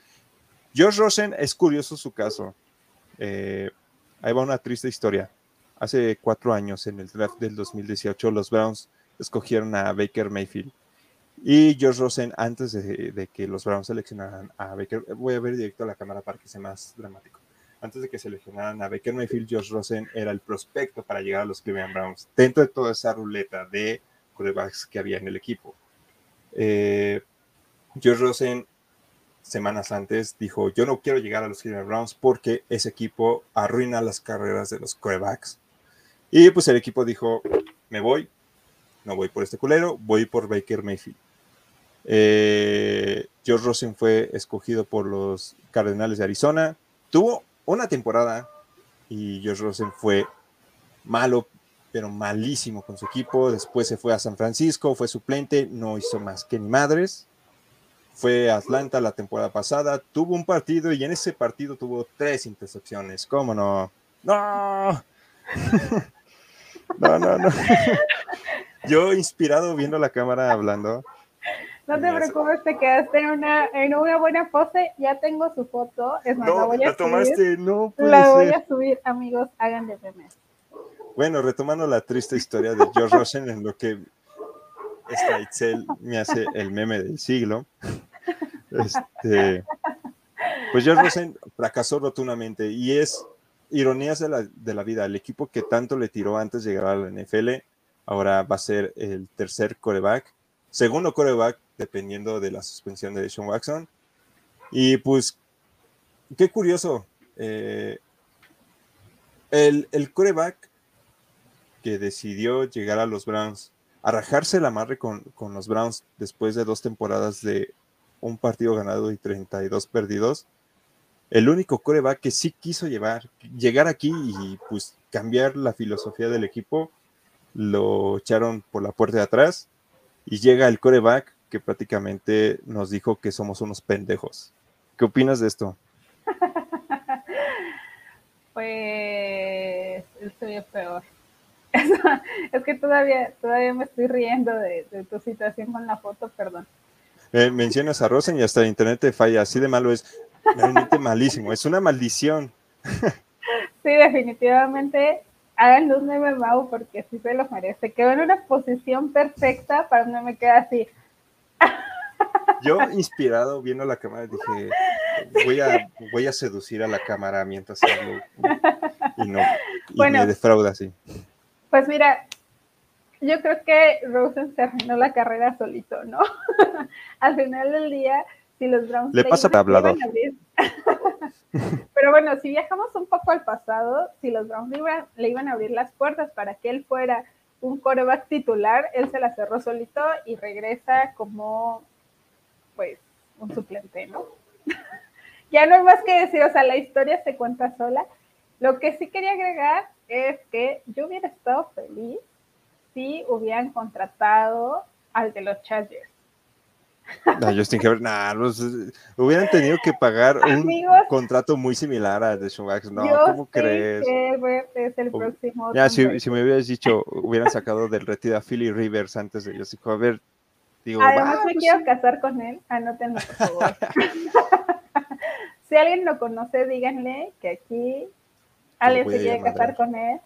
Josh Rosen es curioso su caso. Eh, ahí va una triste historia. Hace cuatro años, en el draft del 2018, los Browns escogieron a Baker Mayfield. Y Josh Rosen, antes de, de que los Browns seleccionaran a Baker, voy a ver directo a la cámara para que sea más dramático. Antes de que seleccionaran a Baker Mayfield, Josh Rosen era el prospecto para llegar a los Cleveland Browns, dentro de toda esa ruleta de quarterbacks que había en el equipo. Eh, Josh Rosen, semanas antes, dijo: Yo no quiero llegar a los Cleveland Browns porque ese equipo arruina las carreras de los quarterbacks. Y pues el equipo dijo: Me voy, no voy por este culero, voy por Baker Mayfield. Eh, George Rosen fue escogido por los Cardenales de Arizona. Tuvo una temporada y George Rosen fue malo pero malísimo con su equipo. Después se fue a San Francisco, fue suplente, no hizo más que ni madres. Fue Atlanta la temporada pasada, tuvo un partido y en ese partido tuvo tres intercepciones. ¿Cómo no? ¡No! no, no, no. Yo inspirado viendo la cámara hablando. No te preocupes, te quedaste en una, en una buena pose. Ya tengo su foto. Es más, no, la voy a la tomaste, subir. no puede La voy ser. a subir, amigos. Hagan de. Bueno, retomando la triste historia de George Rosen, en lo que esta me hace el meme del siglo. Este, pues George Rosen fracasó rotundamente y es ironías de la, de la vida. El equipo que tanto le tiró antes de llegar a la NFL, ahora va a ser el tercer coreback, segundo coreback, dependiendo de la suspensión de Sean Watson. Y pues, qué curioso. eh, el, el coreback que decidió llegar a los Browns, a rajarse la madre con, con los Browns después de dos temporadas de un partido ganado y 32 perdidos, el único coreback que sí quiso llevar, llegar aquí y pues cambiar la filosofía del equipo, lo echaron por la puerta de atrás y llega el coreback que prácticamente nos dijo que somos unos pendejos. ¿Qué opinas de esto? Pues estoy peor. es que todavía, todavía me estoy riendo de, de tu situación con la foto, perdón. Eh, mencionas a Rosen y hasta el internet te falla, así de malo es, realmente malísimo, es una maldición. Sí, definitivamente háganle un meme Mau porque sí se lo merece. Quedó en una posición perfecta para no me queda así. Yo, inspirado, viendo la cámara, dije, voy a, voy a seducir a la cámara mientras hablo y, no, y Bueno. me defrauda así. Pues mira, yo creo que Rosen se arruinó la carrera solito, ¿no? Al final del día, si los Browns Le pasa hablador. Pero bueno, si viajamos un poco al pasado, si los Browns le iban, le iban a abrir las puertas para que él fuera un coreback titular, él se la cerró solito y regresa como, pues, un suplente, ¿no? ya no hay más que decir, o sea, la historia se cuenta sola. Lo que sí quería agregar es que yo hubiera estado feliz si hubieran contratado al de los Chargers. A Justin Herbert, nah, los, eh, hubieran tenido que pagar un Amigos. contrato muy similar a de Sean Watson. No, Justin ¿cómo crees? Herbert es el próximo. Ya, si, me hubieras dicho, hubieran sacado del retiro a Philly Rivers antes de a ver, digo, Además, va, me pues quiero casar con él. Anótenlo, por favor. si alguien lo conoce, díganle que aquí alguien se quiere casar con él.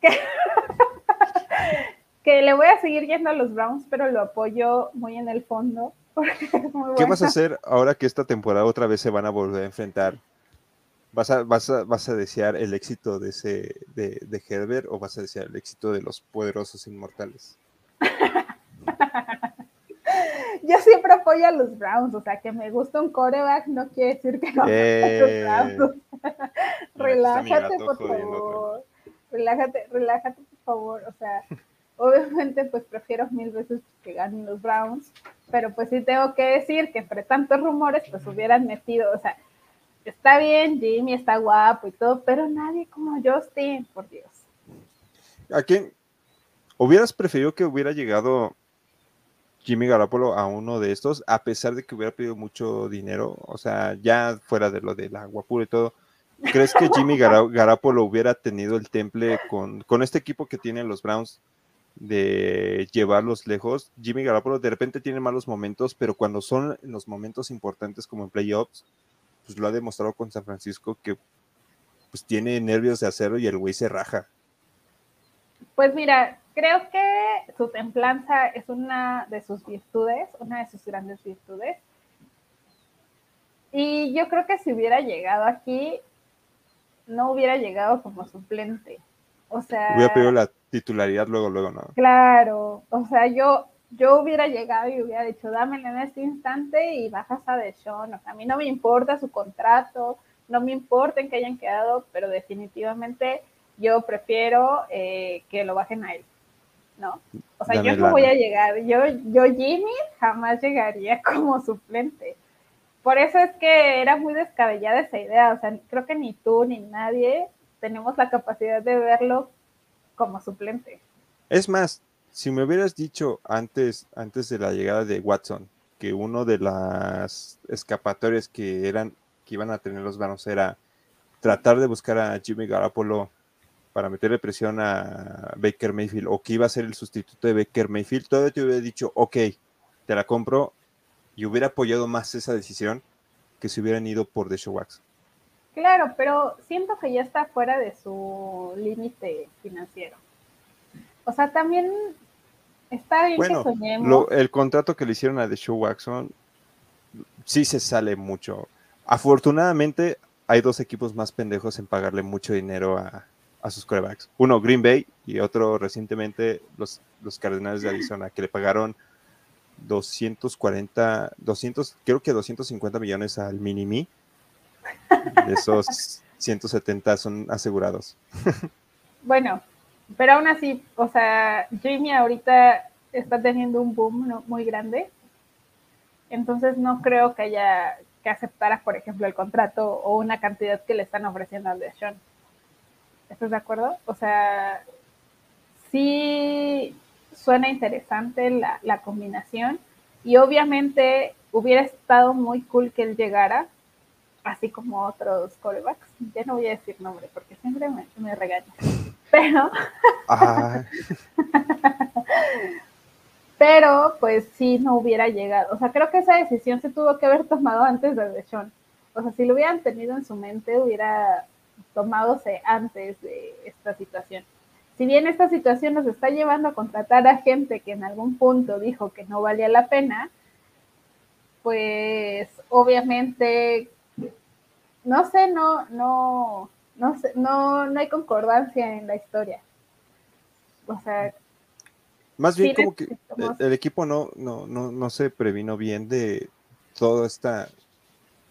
Que, que le voy a seguir yendo a los Browns, pero lo apoyo muy en el fondo. Porque es muy ¿Qué vas a hacer ahora que esta temporada otra vez se van a volver a enfrentar? ¿Vas a, vas a, vas a desear el éxito de, ese, de, de Herbert o vas a desear el éxito de los poderosos inmortales? Yo siempre apoyo a los Browns, o sea, que me gusta un coreback no quiere decir que no Eh, a los Browns. está mi relájate, por jodiendo favor. Relájate, relájate, por favor. O sea, obviamente, pues prefiero mil veces que ganen los Browns, pero pues sí tengo que decir que entre tantos rumores, pues hubieran metido, o sea, está bien, Jimmy está guapo y todo, pero nadie como Justin, por Dios. ¿A quién hubieras preferido que hubiera llegado Jimmy Garoppolo a uno de estos, a pesar de que hubiera pedido mucho dinero? O sea, ya fuera de lo del agua pura y todo. ¿Crees que Jimmy Garoppolo hubiera tenido el temple con, con este equipo que tienen los Browns de llevarlos lejos? Jimmy Garoppolo de repente tiene malos momentos, pero cuando son los momentos importantes como en playoffs, pues lo ha demostrado con San Francisco que pues tiene nervios de acero y el güey se raja. Pues mira, creo que su templanza es una de sus virtudes, una de sus grandes virtudes. Y yo creo que si hubiera llegado aquí, no hubiera llegado como suplente. O sea, Hubiera pedido la titularidad luego, luego, ¿no? claro, o sea, yo, yo hubiera llegado y hubiera dicho, dámelo en este instante y bajas a Deshaun. O sea, a mí no me importa su contrato, no me importa en que hayan quedado, pero definitivamente yo prefiero eh, que lo bajen a él, ¿no? O sea, Dame yo no lana. voy a llegar, yo, yo Jimmy jamás llegaría como suplente. Por eso es que era muy descabellada esa idea, o sea, creo que ni tú ni nadie tenemos la capacidad de verlo como suplente. Es más, si me hubieras dicho antes, antes de la llegada de Watson, que uno de las escapatorias que eran, que iban a tener los vanos era tratar de buscar a Jimmy Garoppolo para meterle presión a Baker Mayfield o que iba a ser el sustituto de Baker Mayfield, todavía te hubiera dicho, ok, te la compro y hubiera apoyado más esa decisión que si hubieran ido por The Wax. Claro, pero siento que ya está fuera de su límite financiero. O sea, también está bien bueno, que soñemos. el contrato que le hicieron a The Show Waxon sí se sale mucho. Afortunadamente, hay dos equipos más pendejos en pagarle mucho dinero a, a sus corebacks. Uno, Green Bay, y otro recientemente los, los Cardenales de Arizona, que le pagaron 240, 200, creo que 250 millones al Minimi. De esos 170 son asegurados. Bueno, pero aún así, o sea, Jimmy ahorita está teniendo un boom muy grande. Entonces no creo que haya que aceptara, por ejemplo, el contrato o una cantidad que le están ofreciendo al de Sean. ¿Estás de acuerdo? O sea, sí suena interesante la, la combinación y obviamente hubiera estado muy cool que él llegara, así como otros corebacks. Ya no voy a decir nombre porque siempre me, me regañan. Pero. pero, pues sí, no hubiera llegado. O sea, creo que esa decisión se tuvo que haber tomado antes de Deshaun. O sea, si lo hubieran tenido en su mente, hubiera tomadose antes de esta situación. Si bien esta situación nos está llevando a contratar a gente que en algún punto dijo que no valía la pena, pues obviamente, no sé, no, no, no, sé, no, no hay concordancia en la historia. O sea, más bien como que el, equipo no, no, no, no se previno bien de toda esta.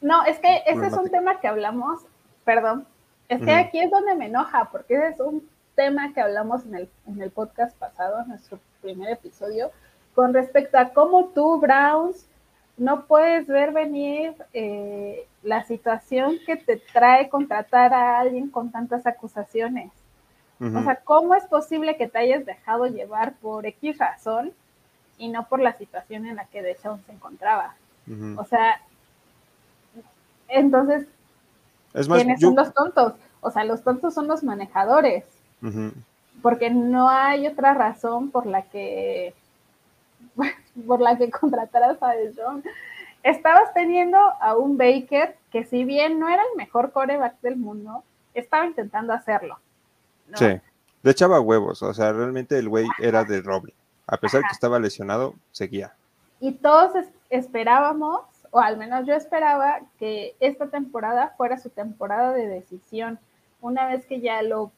No, es que ese es un tema que hablamos, perdón, es que aquí es donde me enoja, porque ese es un tema que hablamos en el, en el podcast pasado, en nuestro primer episodio, con respecto a cómo tú, Browns, no puedes ver venir eh, la situación que te trae contratar a alguien con tantas acusaciones. O sea, ¿cómo es posible que te hayas dejado llevar por X razón y no por la situación en la que Deshaun se encontraba? O sea, entonces es ¿Quiénes son los tontos? O sea, los tontos son los manejadores. Porque no hay otra razón por la que por la que contrataras a John. Estabas teniendo a un Baker que si bien no era el mejor coreback del mundo, estaba intentando hacerlo. Sí, le echaba huevos, o sea, realmente el güey era de roble. A pesar de que estaba lesionado, seguía. Y todos esperábamos o al menos yo esperaba que esta temporada fuera su temporada de decisión. Una vez que ya lo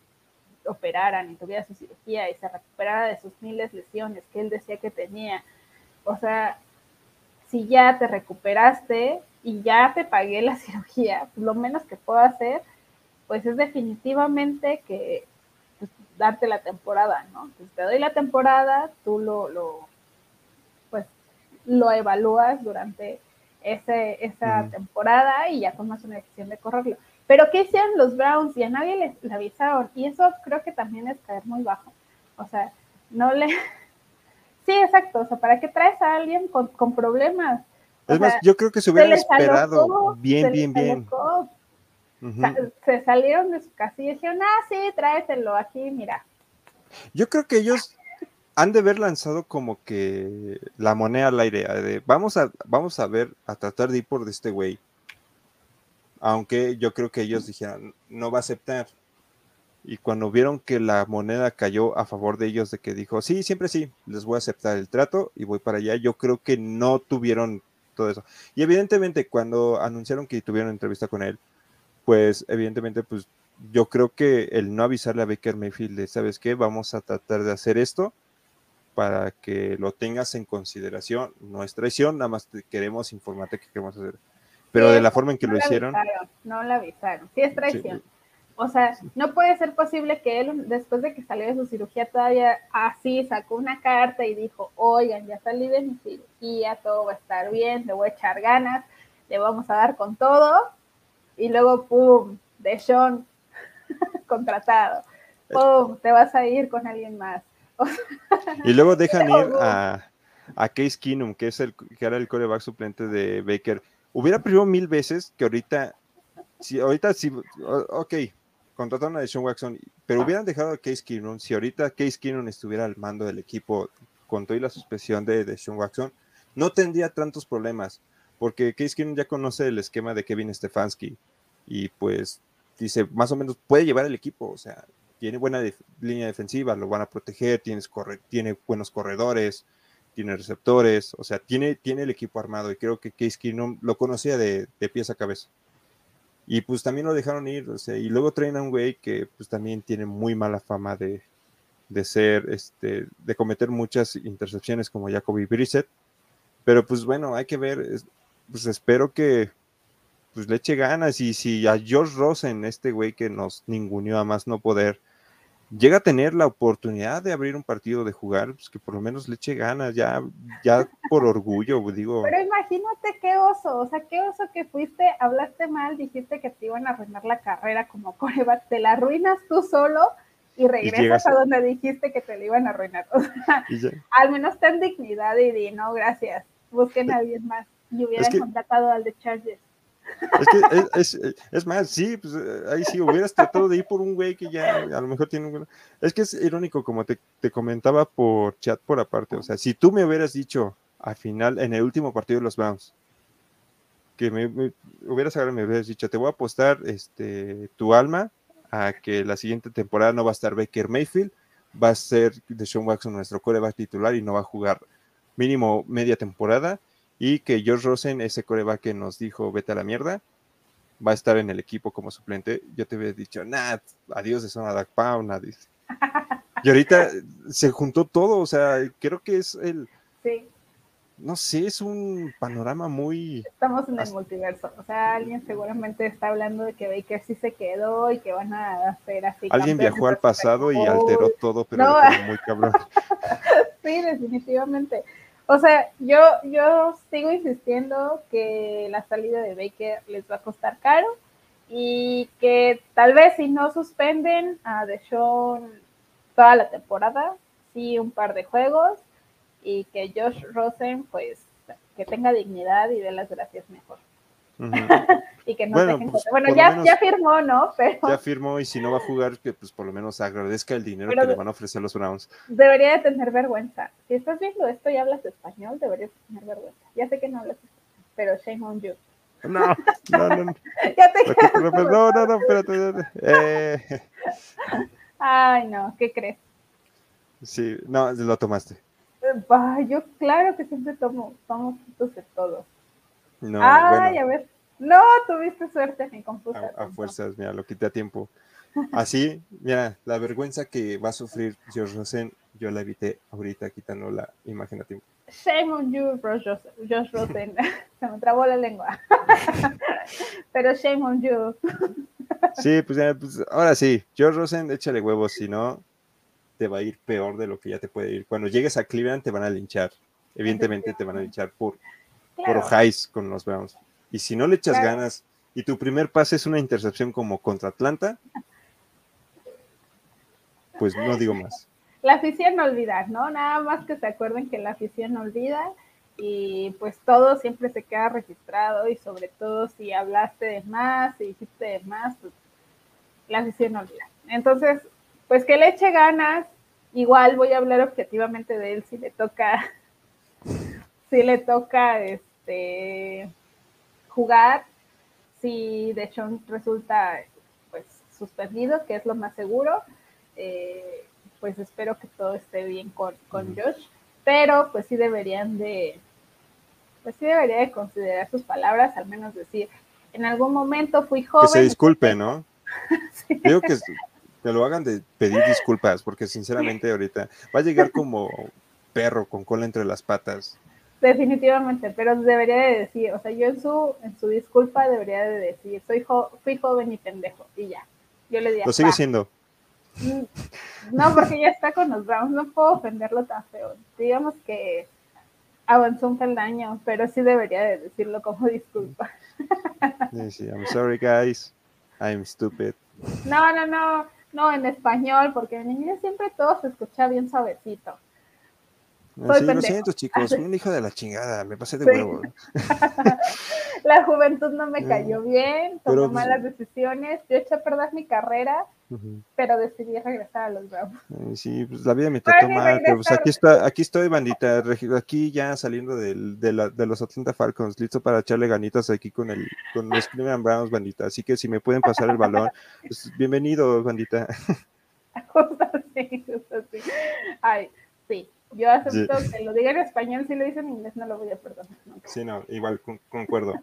operaran y tuviera su cirugía y se recuperara de sus miles lesiones que él decía que tenía. O sea, si ya te recuperaste y ya te pagué la cirugía, pues lo menos que puedo hacer, pues es definitivamente que pues, darte la temporada, ¿no? Pues te doy la temporada, tú lo, lo pues lo evalúas durante ese, esa temporada y ya tomas una decisión de correrlo. Pero ¿qué hicieron los Browns? Y a nadie les, le avisaron. Y eso creo que también es caer muy bajo. O sea, no le... Sí, exacto. O sea, ¿para qué traes a alguien con, con problemas? es más, yo creo que se hubieran esperado bien, bien, bien. Se salieron de su casilla y dijeron, ah, sí, tráetelo aquí, mira. Yo creo que ellos han de haber lanzado como que la moneda al aire, de vamos a, vamos a ver, a tratar de ir por este güey. Aunque yo creo que ellos dijeron, no va a aceptar. Y cuando vieron que la moneda cayó a favor de ellos, de que dijo, sí, siempre sí, les voy a aceptar el trato y voy para allá, yo creo que no tuvieron todo eso. Y evidentemente cuando anunciaron que tuvieron entrevista con él, pues evidentemente pues yo creo que el no avisarle a Baker Mayfield de, ¿sabes qué? Vamos a tratar de hacer esto para que lo tengas en consideración. No es traición, nada más te queremos informarte que queremos hacer. Pero de la forma en que lo hicieron. no lo avisaron, sí es traición. O sea, no puede ser posible que él, después de que salió de su cirugía, todavía así sacó una carta y dijo, oigan, ya salí de mi cirugía, todo va a estar bien, le voy a echar ganas, le vamos a dar con todo. Y luego, ¡pum!, de Sean contratado. oh, te vas a ir con alguien más. Y luego dejan ir a, a Case Keenum, que, es el, que era el coreback suplente de Baker. Hubiera preferido mil veces que ahorita, si ahorita sí, ok, contrataron a Sean Watson, pero hubieran dejado a Case Keenum, si ahorita Case Keenum estuviera al mando del equipo con toda la suspensión de, de Sean Watson, no tendría tantos problemas, porque Case Keenum ya conoce el esquema de Kevin Stefanski y pues dice, más o menos puede llevar el equipo, o sea, tiene buena línea defensiva, lo van a proteger, tienes tiene buenos corredores, tiene receptores, o sea, tiene, tiene el equipo armado y creo que Case Keenum lo conocía de, de pies a cabeza. Y pues también lo dejaron ir, o sea, y luego traen a un güey que pues también tiene muy mala fama de, de ser, este, de cometer muchas intercepciones como Jacoby Brissett. Pero pues bueno, hay que ver, pues espero que pues le eche ganas y si a George Rosen, este güey que nos ninguneó a más no poder, llega a tener la oportunidad de abrir un partido, de jugar, pues que por lo menos le eche ganas, ya, ya por orgullo, digo. Pero imagínate qué oso, o sea, qué oso que fuiste, hablaste mal, dijiste que te iban a arruinar la carrera como coreback, te la arruinas tú solo y regresas a donde dijiste que te la iban a arruinar. O sea, al menos ten dignidad y di, no, gracias, busquen a alguien más. Y hubieran contratado al de Chargers. Es que es, es, más, sí, pues ahí sí, hubieras tratado de ir por un güey que ya a lo mejor tiene un... Es que es irónico, como te, te, comentaba por chat por aparte, o sea, si tú me hubieras dicho al final, en el último partido de los Browns, que me, hubieras ahora me hubieras dicho, te voy a apostar este, tu alma a que la siguiente temporada no va a estar Baker Mayfield, va a ser Deshaun Watson nuestro coreback titular y no va a jugar mínimo media temporada y que George Rosen, ese coreback que nos dijo vete a la mierda, va a estar en el equipo como suplente. Yo te hubiera dicho, nah, adiós de zona Dak Pound, adiós. Y ahorita se juntó todo, o sea, creo que es el. Sí. No sé, es un panorama muy. Estamos en el multiverso. O sea, alguien seguramente está hablando de que Baker sí se quedó y que van a hacer así. Alguien viajó al pasado y alteró todo, pero muy cabrón. sí, definitivamente. O sea, yo, yo sigo insistiendo que la salida de Baker les va a costar caro y que tal vez si no suspenden a Deshaun toda la temporada, sí un par de juegos y que Josh Rosen pues que tenga dignidad y dé las gracias mejor. y que no bueno, dejen... Pues, bueno ya, ya firmó, ¿no? Pero... Ya firmó y si no va a jugar, que pues por lo menos agradezca el dinero que le van a ofrecer los Browns. Debería de tener vergüenza. Si estás viendo esto y hablas español, deberías tener vergüenza. Ya sé que no hablas español, pero shame on you. No, no, no. ya te no, no, no, espérate. Eh. Ay, no, ¿qué crees? Sí, no, lo tomaste. yo claro que siempre tomo, tomo de todo. No, Ay, a ver. No, tuviste suerte, me confuse. A, fuerzas, mira, lo quité a tiempo. Así, mira, la vergüenza que va a sufrir George Rosen, yo la evité ahorita quitando la imagen a tiempo. Shame on you, Josh Rosen. Se me trabó la lengua. Pero shame on you. sí, pues, ya, pues ahora sí, George Rosen, échale huevos, si no, te va a ir peor de lo que ya te puede ir. Cuando llegues a Cleveland te van a linchar. Evidentemente te van a linchar por por highs con los Browns. Y si no le echas ganas y tu primer pase es una intercepción como contra Atlanta, pues no digo más. La afición no olvida, ¿no? Nada más que se acuerden que la afición no olvida y pues todo siempre se queda registrado y sobre todo si hablaste de más, si dijiste de más, pues la afición no olvida. Entonces, pues que le eche ganas, igual voy a hablar objetivamente de él si le toca si le toca este, jugar, si de hecho resulta pues suspendido, que es lo más seguro, eh, pues espero que todo esté bien con, con Josh, pero pues sí deberían de, pues sí debería de considerar sus palabras, al menos decir, en algún momento fui joven. Que se disculpe, ¿no? sí. Digo que, que lo hagan de pedir disculpas, porque sinceramente ahorita va a llegar como perro con cola entre las patas Definitivamente, pero debería de decir, o sea, yo en su, en su disculpa debería de decir, soy fui joven y pendejo, y ya. Yo le diría. Lo sigue siendo. Mm, no, porque ya está con los Browns, no puedo ofenderlo tan feo. Digamos que avanzó un peldaño, pero sí debería de decirlo como disculpa. Sí, sí, I'm sorry guys, I'm stupid. No, no, no, No, en español, porque en inglés siempre todo se escucha bien suavecito. Sí, lo siento, chicos, un hijo de la chingada, me pasé de huevo. la juventud no me cayó bien, tomé pues, malas decisiones, yo eché a perder mi carrera, pero decidí regresar a los Browns. Sí, pues la vida me trató mal, pero pues aquí, está, aquí estoy, bandita, aquí ya saliendo de, de, los Atlanta Falcons, listo para echarle ganitas aquí con, el, con los Cleveland Browns, bandita, así que si me pueden pasar el balón, pues bienvenido, bandita. Justo así, justo así. Ay, sí, yo acepto que lo diga en español, si lo dice en inglés no lo voy a perdonar. Sí, no, igual concuerdo.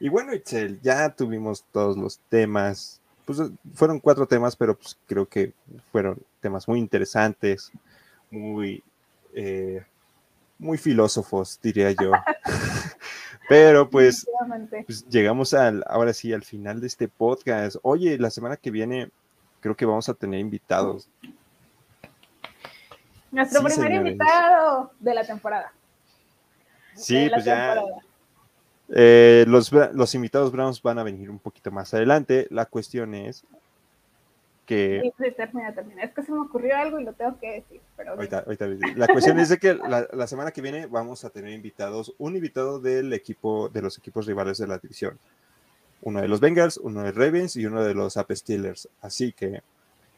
Y bueno, Itzel, ya tuvimos todos los temas. Pues fueron cuatro temas, pero pues creo que fueron temas muy interesantes, muy, eh, muy filósofos, diría yo. pero pues, pues, llegamos al, ahora sí, al final de este podcast. Oye, la semana que viene creo que vamos a tener invitados. Nuestro primer invitado de la temporada. Sí, pues ya. Eh, los, los, invitados Browns van a venir un poquito más adelante. La cuestión es que. Sí, termina, termina. Es que se me ocurrió algo y lo tengo que decir. Pero ahorita, ahorita, la cuestión es de que la, la, semana que viene vamos a tener invitados, un invitado del equipo, de los equipos rivales de la división. Uno de los Bengals, uno de Ravens y uno de los App Steelers. Así que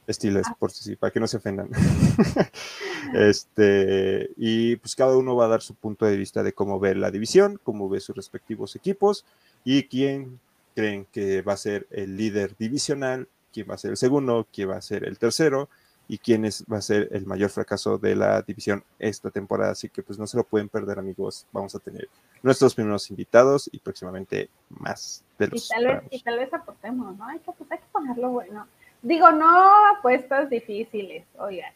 Steelers, ah. por si, para que no se ofendan. este, y pues cada uno va a dar su punto de vista de cómo ve la división, cómo ve sus respectivos equipos y quién creen que va a ser el líder divisional, quién va a ser el segundo, quién va a ser el tercero y quién es, va a ser el mayor fracaso de la división esta temporada. Así que pues no se lo pueden perder amigos. Vamos a tener nuestros primeros invitados y próximamente más de los. Y tal vez, y tal vez aportemos, ¿no? Hay que, pues, hay que ponerlo bueno. Digo, no apuestas difíciles, oigan,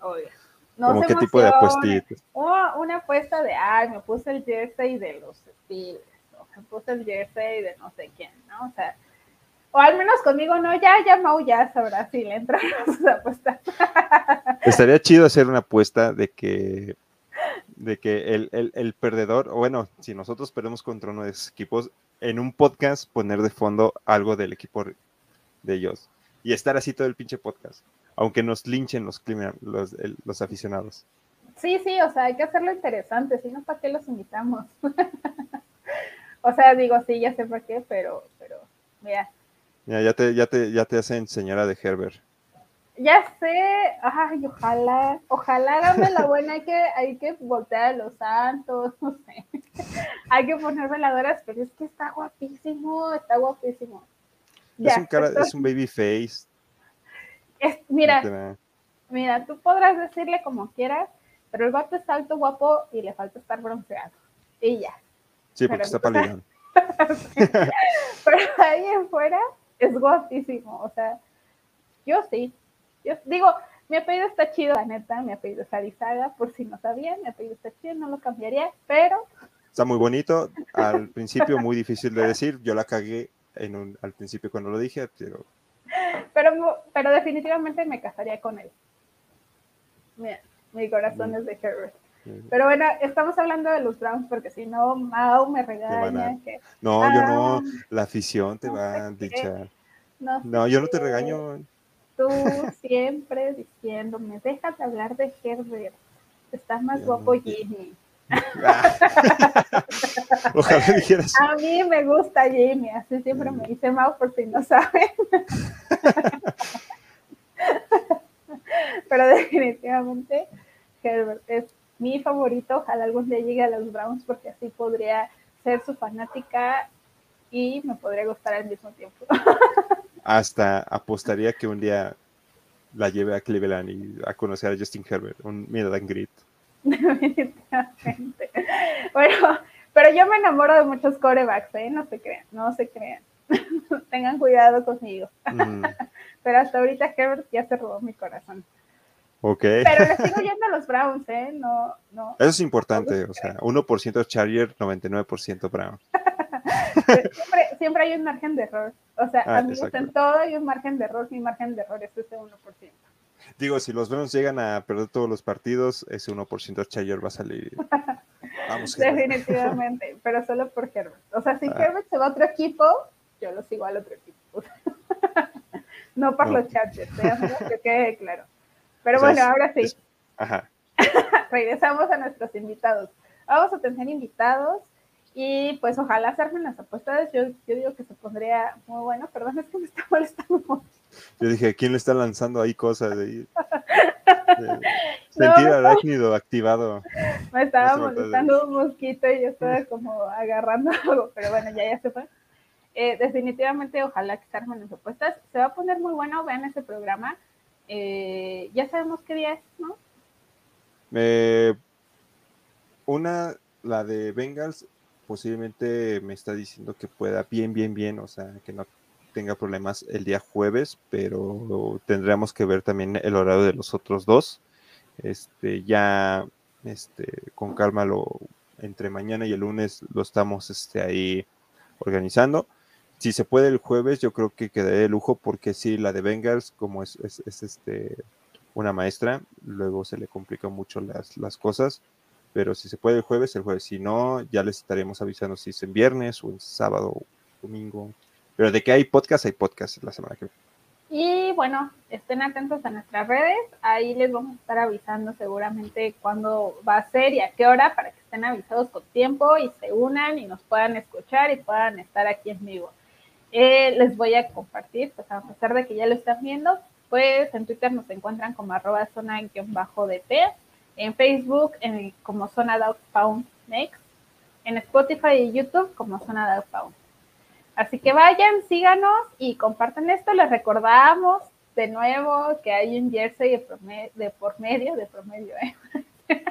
oigan. No ¿Cómo qué tipo de apuestitas? una apuesta de, ay, me puse el jersey de los Steelers, o me puse el jersey de no sé quién, ¿no? O sea, o al menos conmigo no, ya, ya Mau ya sabrá si le entran sus apuestas. Estaría chido hacer una apuesta de que de que el, el, el, perdedor, o bueno, si nosotros perdemos contra uno de esos equipos, en un podcast poner de fondo algo del equipo de ellos y estar así todo el pinche podcast, aunque nos linchen los, los, los aficionados. Sí, sí, o sea, hay que hacerlo interesante, si no, ¿para qué los invitamos? o sea, digo, sí, ya sé para qué, pero, pero, mira. ya te, ya te, ya te hacen señora de Herbert. Ya sé, ay, ojalá, ojalá hágame la buena, hay que, hay que voltear a los santos, no sé. hay que poner veladoras, pero es que está guapísimo, está guapísimo es, un cara, es un baby face. mira, mira, tú podrás decirle como quieras, pero el vato está alto, guapo y le falta estar bronceado. Y ya. Sí, porque está pálido. pero ahí afuera es guapísimo. O sea, yo sí. Yo digo, mi apellido está chido, la neta. Mi apellido es Arizaga, por si no sabían. Mi apellido está chido, no lo cambiaría, pero. Está muy bonito. Al principio, muy difícil de decir. Yo la cagué en un, al principio cuando lo dije, pero... pero... Pero definitivamente me casaría con él. Mira, mi corazón es de Herbert. Pero bueno, estamos hablando de los Browns porque si no, Mau me regaña. no, yo no, la afición te va a dichar. No, yo no te regaño. Tú siempre diciéndome, déjate hablar de Herbert. Estás más guapo Jimmy. Ojalá dijeras. A mí me gusta Jimmy, así siempre me dice Mau por si no saben. Pero definitivamente Herbert es mi favorito. Ojalá algún día llegue a los Browns porque así podría ser su fanática y me podría gustar al mismo tiempo. Hasta apostaría que un día la lleve a Cleveland y a conocer a Justin Herbert, un miedo and greet. Definitivamente. Bueno, pero yo me enamoro de muchos corebacks, ¿eh? No se crean, no se crean. Tengan cuidado conmigo. Mm. Pero hasta ahorita Herbert ya se robó mi corazón. Ok. Pero le sigo yendo a los Browns, ¿eh? No, no. Eso es importante, o sea, 1% Charger, 99% Browns. siempre, siempre, hay un margen de error. O sea, ah, amigos, en todo hay un margen de error. Mi margen de error es ese 1%. Digo, si los Browns llegan a perder todos los partidos, ese 1% Chayer va a salir. Vamos, Definitivamente, pero solo por Herbert. O sea, si ah. Herbert se va a otro equipo, yo lo sigo al otro equipo. no por los Chargers, que quede claro. Pero bueno, ahora sí. Ajá. Regresamos a nuestros invitados. Vamos a tener invitados y pues ojalá hacerme las apuestas. Yo, yo digo que se pondría muy bueno. Perdón, es que me está molestando Yo dije, ¿quién le está lanzando ahí cosas? De, sentir arácnido activado. Me estaba molestando un mosquito y yo estaba como agarrando algo, pero bueno, ya ya se fue. Eh, definitivamente, ojalá que se armen las apuestas. Se va a poner muy bueno, vean ese programa. Eh, ya sabemos qué día es, ¿no? Eh, una, la de Bengals, posiblemente me está diciendo que pueda bien, bien, bien, o sea, que no tenga problemas el día jueves, pero tendríamos que ver también el horario de los otros dos. Este, ya este, con calma lo entre mañana y el lunes lo estamos este, ahí organizando. Si se puede el jueves, yo creo que quedaría de lujo porque si la de Bengals, como es, es, este, una maestra, luego se le complican mucho las, las cosas pero si se puede el jueves, el jueves. Si no, ya les estaremos avisando si es en viernes o en sábado o domingo. Pero de que hay podcast, hay podcast la semana que viene. Y bueno, estén atentos a nuestras redes. Ahí les vamos a estar avisando seguramente cuándo va a ser y a qué hora para que estén avisados con tiempo y se unan y nos puedan escuchar y puedan estar aquí en vivo. Eh, les voy a compartir, pues a pesar de que ya lo están viendo, pues en Twitter nos encuentran como arroba zona-dt en Facebook en, como Zona Dog Pound Next, en Spotify y YouTube como Zona Dog Pound. Así que vayan, síganos y compartan esto. Les recordamos de nuevo que hay un jersey de, por medio, de promedio, ¿eh?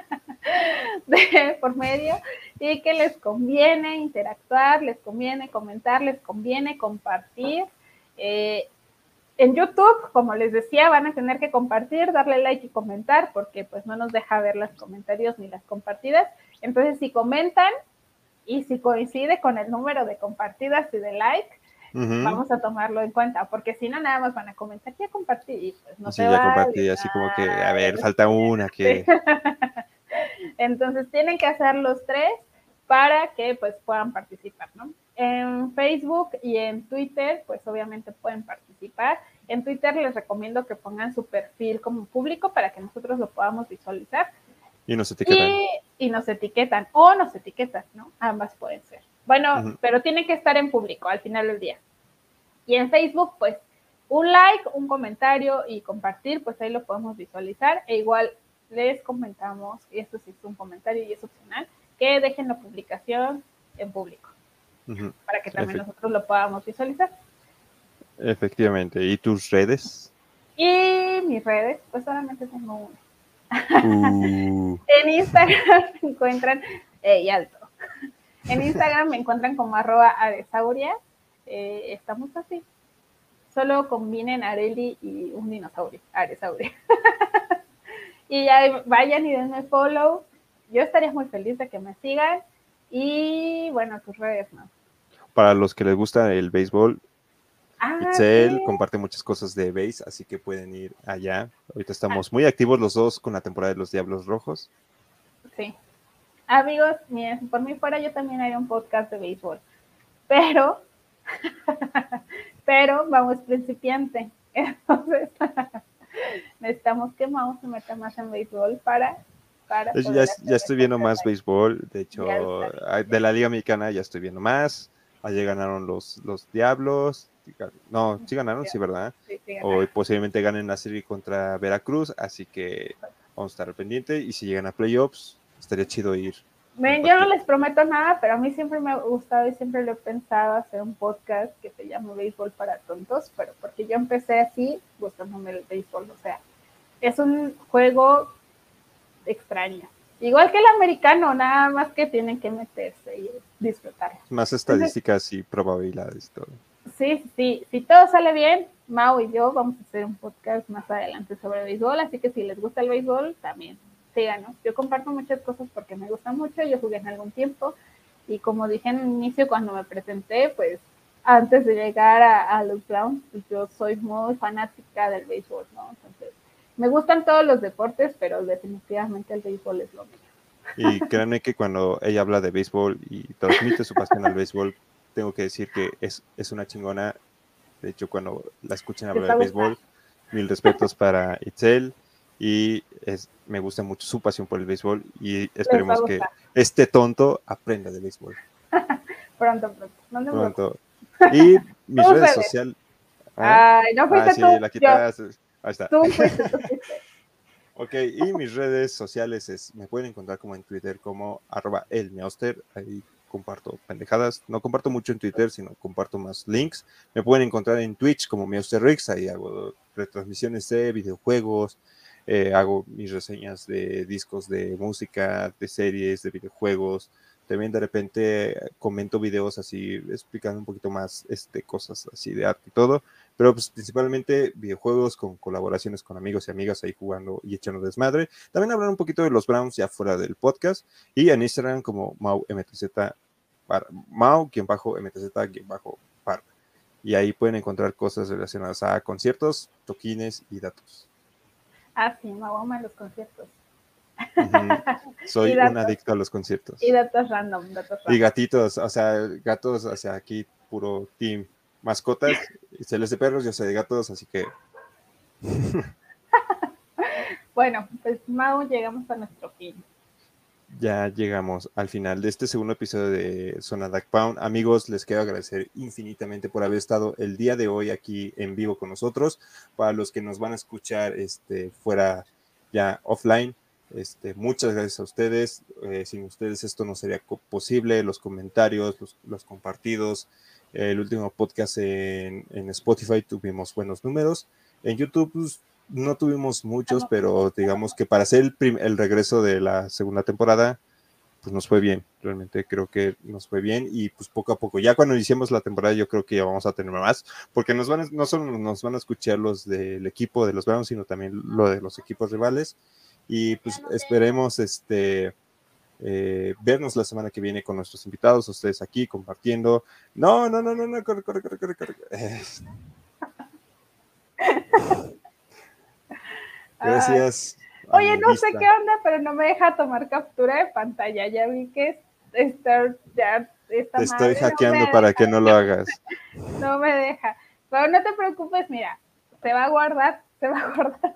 de por medio, y que les conviene interactuar, les conviene comentar, les conviene compartir. Eh, en YouTube, como les decía, van a tener que compartir, darle like y comentar, porque pues no nos deja ver los comentarios ni las compartidas. Entonces, si comentan y si coincide con el número de compartidas y de like, vamos a tomarlo en cuenta, porque si no, nada más van a comentar, ya compartí, y pues no sí, ya compartí, así como que, a ver, falta una que... Entonces, tienen que hacer los tres para que pues puedan participar, ¿no? En Facebook y en Twitter, pues obviamente pueden participar. En Twitter les recomiendo que pongan su perfil como público para que nosotros lo podamos visualizar. Y nos etiquetan. Y, nos etiquetan, o nos etiquetan, ¿no? Ambas pueden ser. Bueno, pero tiene que estar en público al final del día. Y en Facebook, pues, un like, un comentario y compartir, pues ahí lo podemos visualizar. E igual les comentamos, y esto sí es un comentario y es opcional, que dejen la publicación en público para que también nosotros lo podamos visualizar. Efectivamente. ¿Y tus redes? Y mis redes, pues solamente tengo una. Uh. en Instagram me encuentran, eh, alto. En Instagram me encuentran como arroba aresauria. Eh, estamos así. Solo combinen Areli y un dinosaurio, aresauria. y ya vayan y denme follow. Yo estaría muy feliz de que me sigan. Y bueno, tus redes, ¿no? Para los que les gusta el béisbol, ah, comparte muchas cosas de base, así que pueden ir allá. Ahorita estamos muy activos los dos con la temporada de los Diablos Rojos. Sí. Amigos, miren, por mí fuera yo también haría un podcast de béisbol. Pero, pero vamos principiante. Entonces, necesitamos que vamos se meta más en béisbol para ya, estoy viendo más béisbol, de hecho, de la Liga Mexicana ya estoy viendo más. Ayer ganaron los, los Diablos. No, sí ganaron, sí, ¿verdad? Hoy posiblemente ganen la serie contra Veracruz, así que vamos a estar pendiente. Y si llegan a playoffs, estaría chido ir. yo no les prometo nada, pero a mí siempre me ha gustado y siempre lo he pensado hacer un podcast que se llama Béisbol para Tontos, pero porque yo empecé así, gustándome el béisbol, o sea, es un juego extraña. Igual que el americano, nada más que tienen que meterse y disfrutar. Más estadísticas y probabilidades. Todo. Sí, sí, si todo sale bien, Mau y yo vamos a hacer un podcast más adelante sobre béisbol, así que si les gusta el béisbol, también síganos. Yo comparto muchas cosas porque me gusta mucho, yo jugué en algún tiempo y como dije en el inicio cuando me presenté, pues antes de llegar a, a los Browns, pues yo soy muy fanática del béisbol, ¿no? Entonces, me gustan todos los deportes, pero definitivamente el béisbol es lo mío. Y créanme que cuando ella habla de béisbol y transmite su pasión al béisbol, tengo que decir que es, es una chingona De hecho, cuando la escuchen hablar de béisbol, mil respetos para Itzel y es, me gusta mucho su pasión por el béisbol y esperemos que este tonto aprenda de béisbol. pronto, pronto. pronto. Y mis redes sociales. ¿ah? Ay, no fuiste ah, sí, tú. La. Ahí está. Tú fuiste, tú Ok, y mis redes sociales es, me pueden encontrar como en Twitter como arroba elmeoster, ahí comparto pendejadas, no comparto mucho en Twitter, sino comparto más links. Me pueden encontrar en Twitch como Meosterrix, ahí hago retransmisiones de videojuegos, eh, hago mis reseñas de discos de música, de series, de videojuegos, también de repente comento videos así explicando un poquito más este, cosas así de arte y todo, pero pues principalmente videojuegos con colaboraciones con amigos y amigas ahí jugando y echando desmadre. También hablar un poquito de los Browns ya fuera del podcast y en Instagram como MauMTZ, Mau-MTZ-Par. Y ahí pueden encontrar cosas relacionadas a conciertos, toquines y datos. Ah, sí, Mau ama los conciertos. Soy un adicto a los conciertos. Y datos random, Y gatitos, o sea, gatos hacia aquí, puro team. Mascotas, se les de perros, yo sé de gatos, así que. bueno, pues Mau, llegamos a nuestro fin. Ya llegamos al final de este segundo episodio de Zona Duck Pound. Amigos, les quiero agradecer infinitamente por haber estado el día de hoy aquí en vivo con nosotros. Para los que nos van a escuchar este, fuera ya offline, este, muchas gracias a ustedes. Eh, sin ustedes esto no sería posible. Los comentarios, los, compartidos. El último podcast en, Spotify tuvimos buenos números. En YouTube pues, no tuvimos muchos, pero digamos que para hacer el, el, regreso de la segunda temporada, pues nos fue bien. Realmente creo que nos fue bien y pues poco a poco. Ya cuando iniciemos la temporada yo creo que ya vamos a tener más, porque nos van no solo nos van a escuchar los del equipo de los Browns, sino también lo de los equipos rivales y pues esperemos este eh, vernos la semana que viene con nuestros invitados, ustedes aquí compartiendo. No, no, no, no, no, corre, corre, corre, corre, corre. Gracias. Oye, no sé qué onda, pero no me deja tomar captura de pantalla. Ya vi que está, ya está Te estoy hackeando para que no lo hagas. No me deja. Pero no te preocupes, mira, se va a guardar, se va a guardar.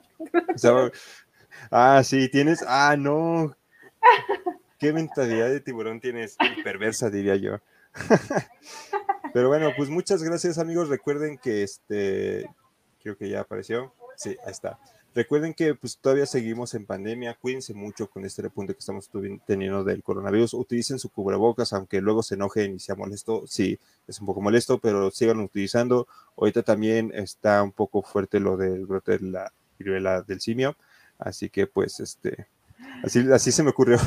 Ah, sí, tienes. Ah, no. Qué mentalidad de tiburón tienes. Perversa, diría yo. Pero bueno, pues muchas gracias, amigos. Recuerden que este. Creo que ya apareció. Sí, ahí está. Recuerden que pues todavía seguimos en pandemia, cuídense mucho con este repunte que estamos teniendo del coronavirus, utilicen su cubrebocas, aunque luego se enojen y sea molesto, sí, es un poco molesto, pero sigan utilizando. Ahorita también está un poco fuerte lo del brote de la viruela del simio, Así que pues este, así, así se me ocurrió.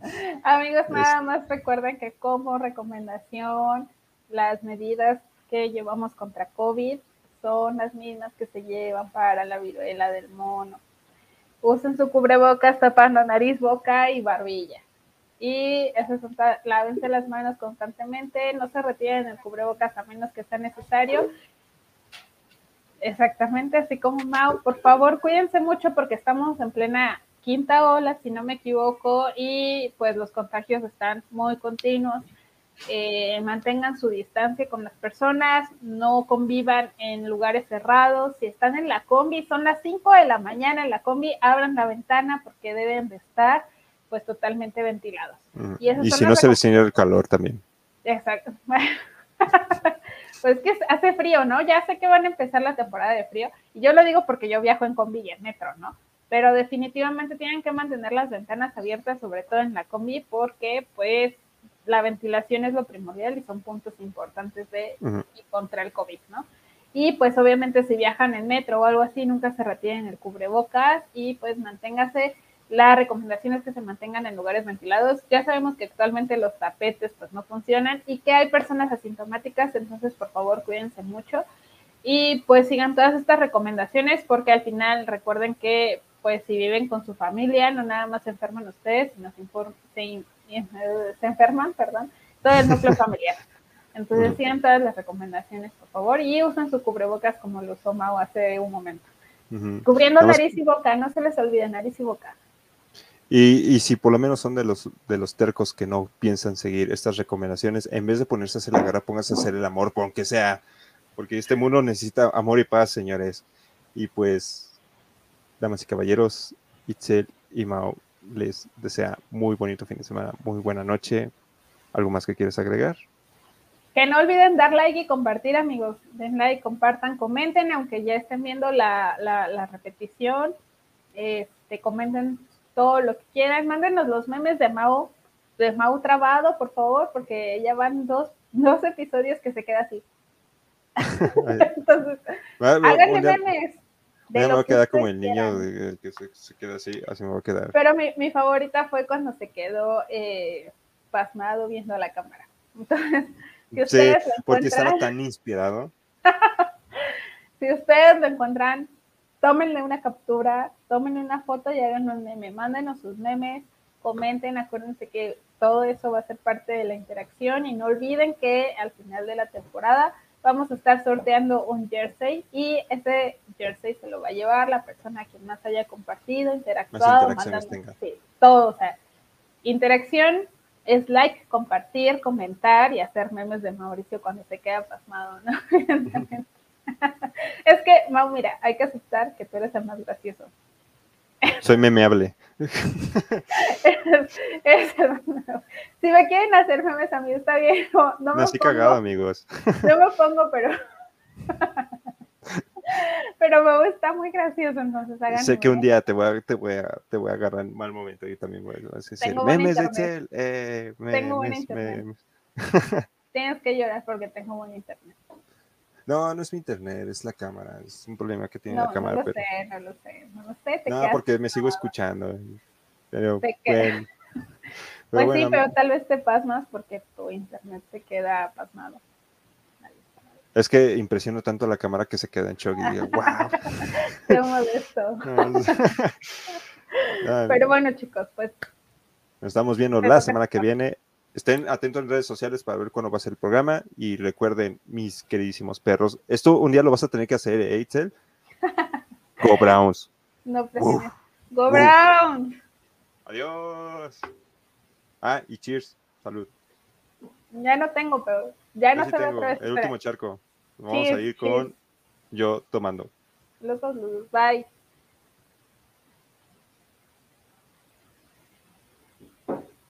Amigos, nada más recuerden que como recomendación, las medidas que llevamos contra COVID son las mismas que se llevan para la viruela del mono. Usen su cubrebocas tapando nariz, boca y barbilla. Y eso es, lávense las manos constantemente, no se retiren el cubrebocas a menos que sea necesario Exactamente, así como Mau, por favor cuídense mucho porque estamos en plena quinta ola, si no me equivoco, y pues los contagios están muy continuos. Eh, mantengan su distancia con las personas, no convivan en lugares cerrados. Si están en la combi, son las 5 de la mañana en la combi, abran la ventana porque deben de estar pues totalmente ventilados. Mm, y, si no se ve el calor también. Exacto. pues que hace frío, ¿no? Ya sé que van a empezar la temporada de frío, y yo lo digo porque yo viajo en combi y en metro, ¿no? Pero definitivamente tienen que mantener las ventanas abiertas, sobre todo en la combi, porque pues la ventilación es lo primordial y son puntos importantes de y contra el COVID, ¿no? Y pues obviamente si viajan en metro o algo así, nunca se retiren el cubrebocas y pues manténgase la recomendación es que se mantengan en lugares ventilados. Ya sabemos que actualmente los tapetes pues no funcionan y que hay personas asintomáticas, entonces por favor cuídense mucho y pues sigan todas estas recomendaciones porque al final recuerden que pues si viven con su familia no nada más se enferman ustedes, sino se, se enferman, perdón, todo el núcleo familiar. Entonces sigan todas las recomendaciones por favor y usen su cubrebocas como lo usó Mau hace un momento. Cubriendo nariz y boca, no se les olvide nariz y boca. Y, si por lo menos son de los, de los tercos que no piensan seguir estas recomendaciones, en vez de ponerse a hacer la guerra, pónganse a hacer el amor, aunque sea porque este mundo necesita amor y paz, señores. Y pues, damas y caballeros, Itzel y Mao les desea muy bonito fin de semana, muy buena noche. ¿Algo más que quieres agregar? Que no olviden dar like y compartir, amigos. Den like, compartan, comenten, aunque ya estén viendo la, la, repetición. Este, comenten todo lo que quieran. Mándenos los memes de Mao, de Mao trabado, por favor, porque ya van dos, dos episodios que se queda así. Entonces, háganle memes. me voy a quedar como el niño que se, queda así, así me voy a quedar. Pero mi, mi favorita fue cuando se quedó eh, pasmado viendo la cámara. Entonces, si ustedes sí, porque estaba tan inspirado. si ustedes lo encuentran, tómenle una captura, tómenle una foto y hagan un meme. Mándenos sus memes, comenten, acuérdense que todo eso va a ser parte de la interacción y no olviden que al final de la temporada vamos a estar sorteando un jersey y ese jersey se lo va a llevar la persona que más haya compartido, interactuado, mandando, sí, todo, o sea, interacción es like, compartir, comentar y hacer memes de Mauricio cuando se queda pasmado, ¿no? es que, Mau, mira, hay que aceptar que tú eres el más gracioso. Soy memeable. si me quieren hacer memes a mí, está bien. No, no me Nací cagado, amigos. no me pongo, pero... Pero me está muy gracioso, entonces hagan. Sé que un día te voy a, te voy a, te voy a agarrar en mal momento y también voy a decir memes de Excel. Eh, tengo buen internet. Tienes que llorar porque tengo buen internet. No, no es mi internet, es la cámara. Es un problema que tiene la cámara. No lo sé, no lo sé, no lo sé. Te no, porque me sigo escuchando. Pero, bueno, pues sí, pero tal vez te pasmas porque tu internet se queda pasmado. Es que impresiono tanto la cámara que se queda en shock y digo, wow. Qué modesto. Pero bueno, chicos, pues. Nos estamos viendo la semana que viene. Estén atentos en redes sociales para ver cuándo va a ser el programa. Y recuerden, mis queridísimos perros, esto un día lo vas a tener que hacer, ¿eh, Eitzel? Go Browns. No, Go Browns. Adiós. Ah, y cheers. Salud. Ya no tengo, pero ya no se ve otra vez. El último charco. Vamos a ir con yo tomando. Los dos, bye.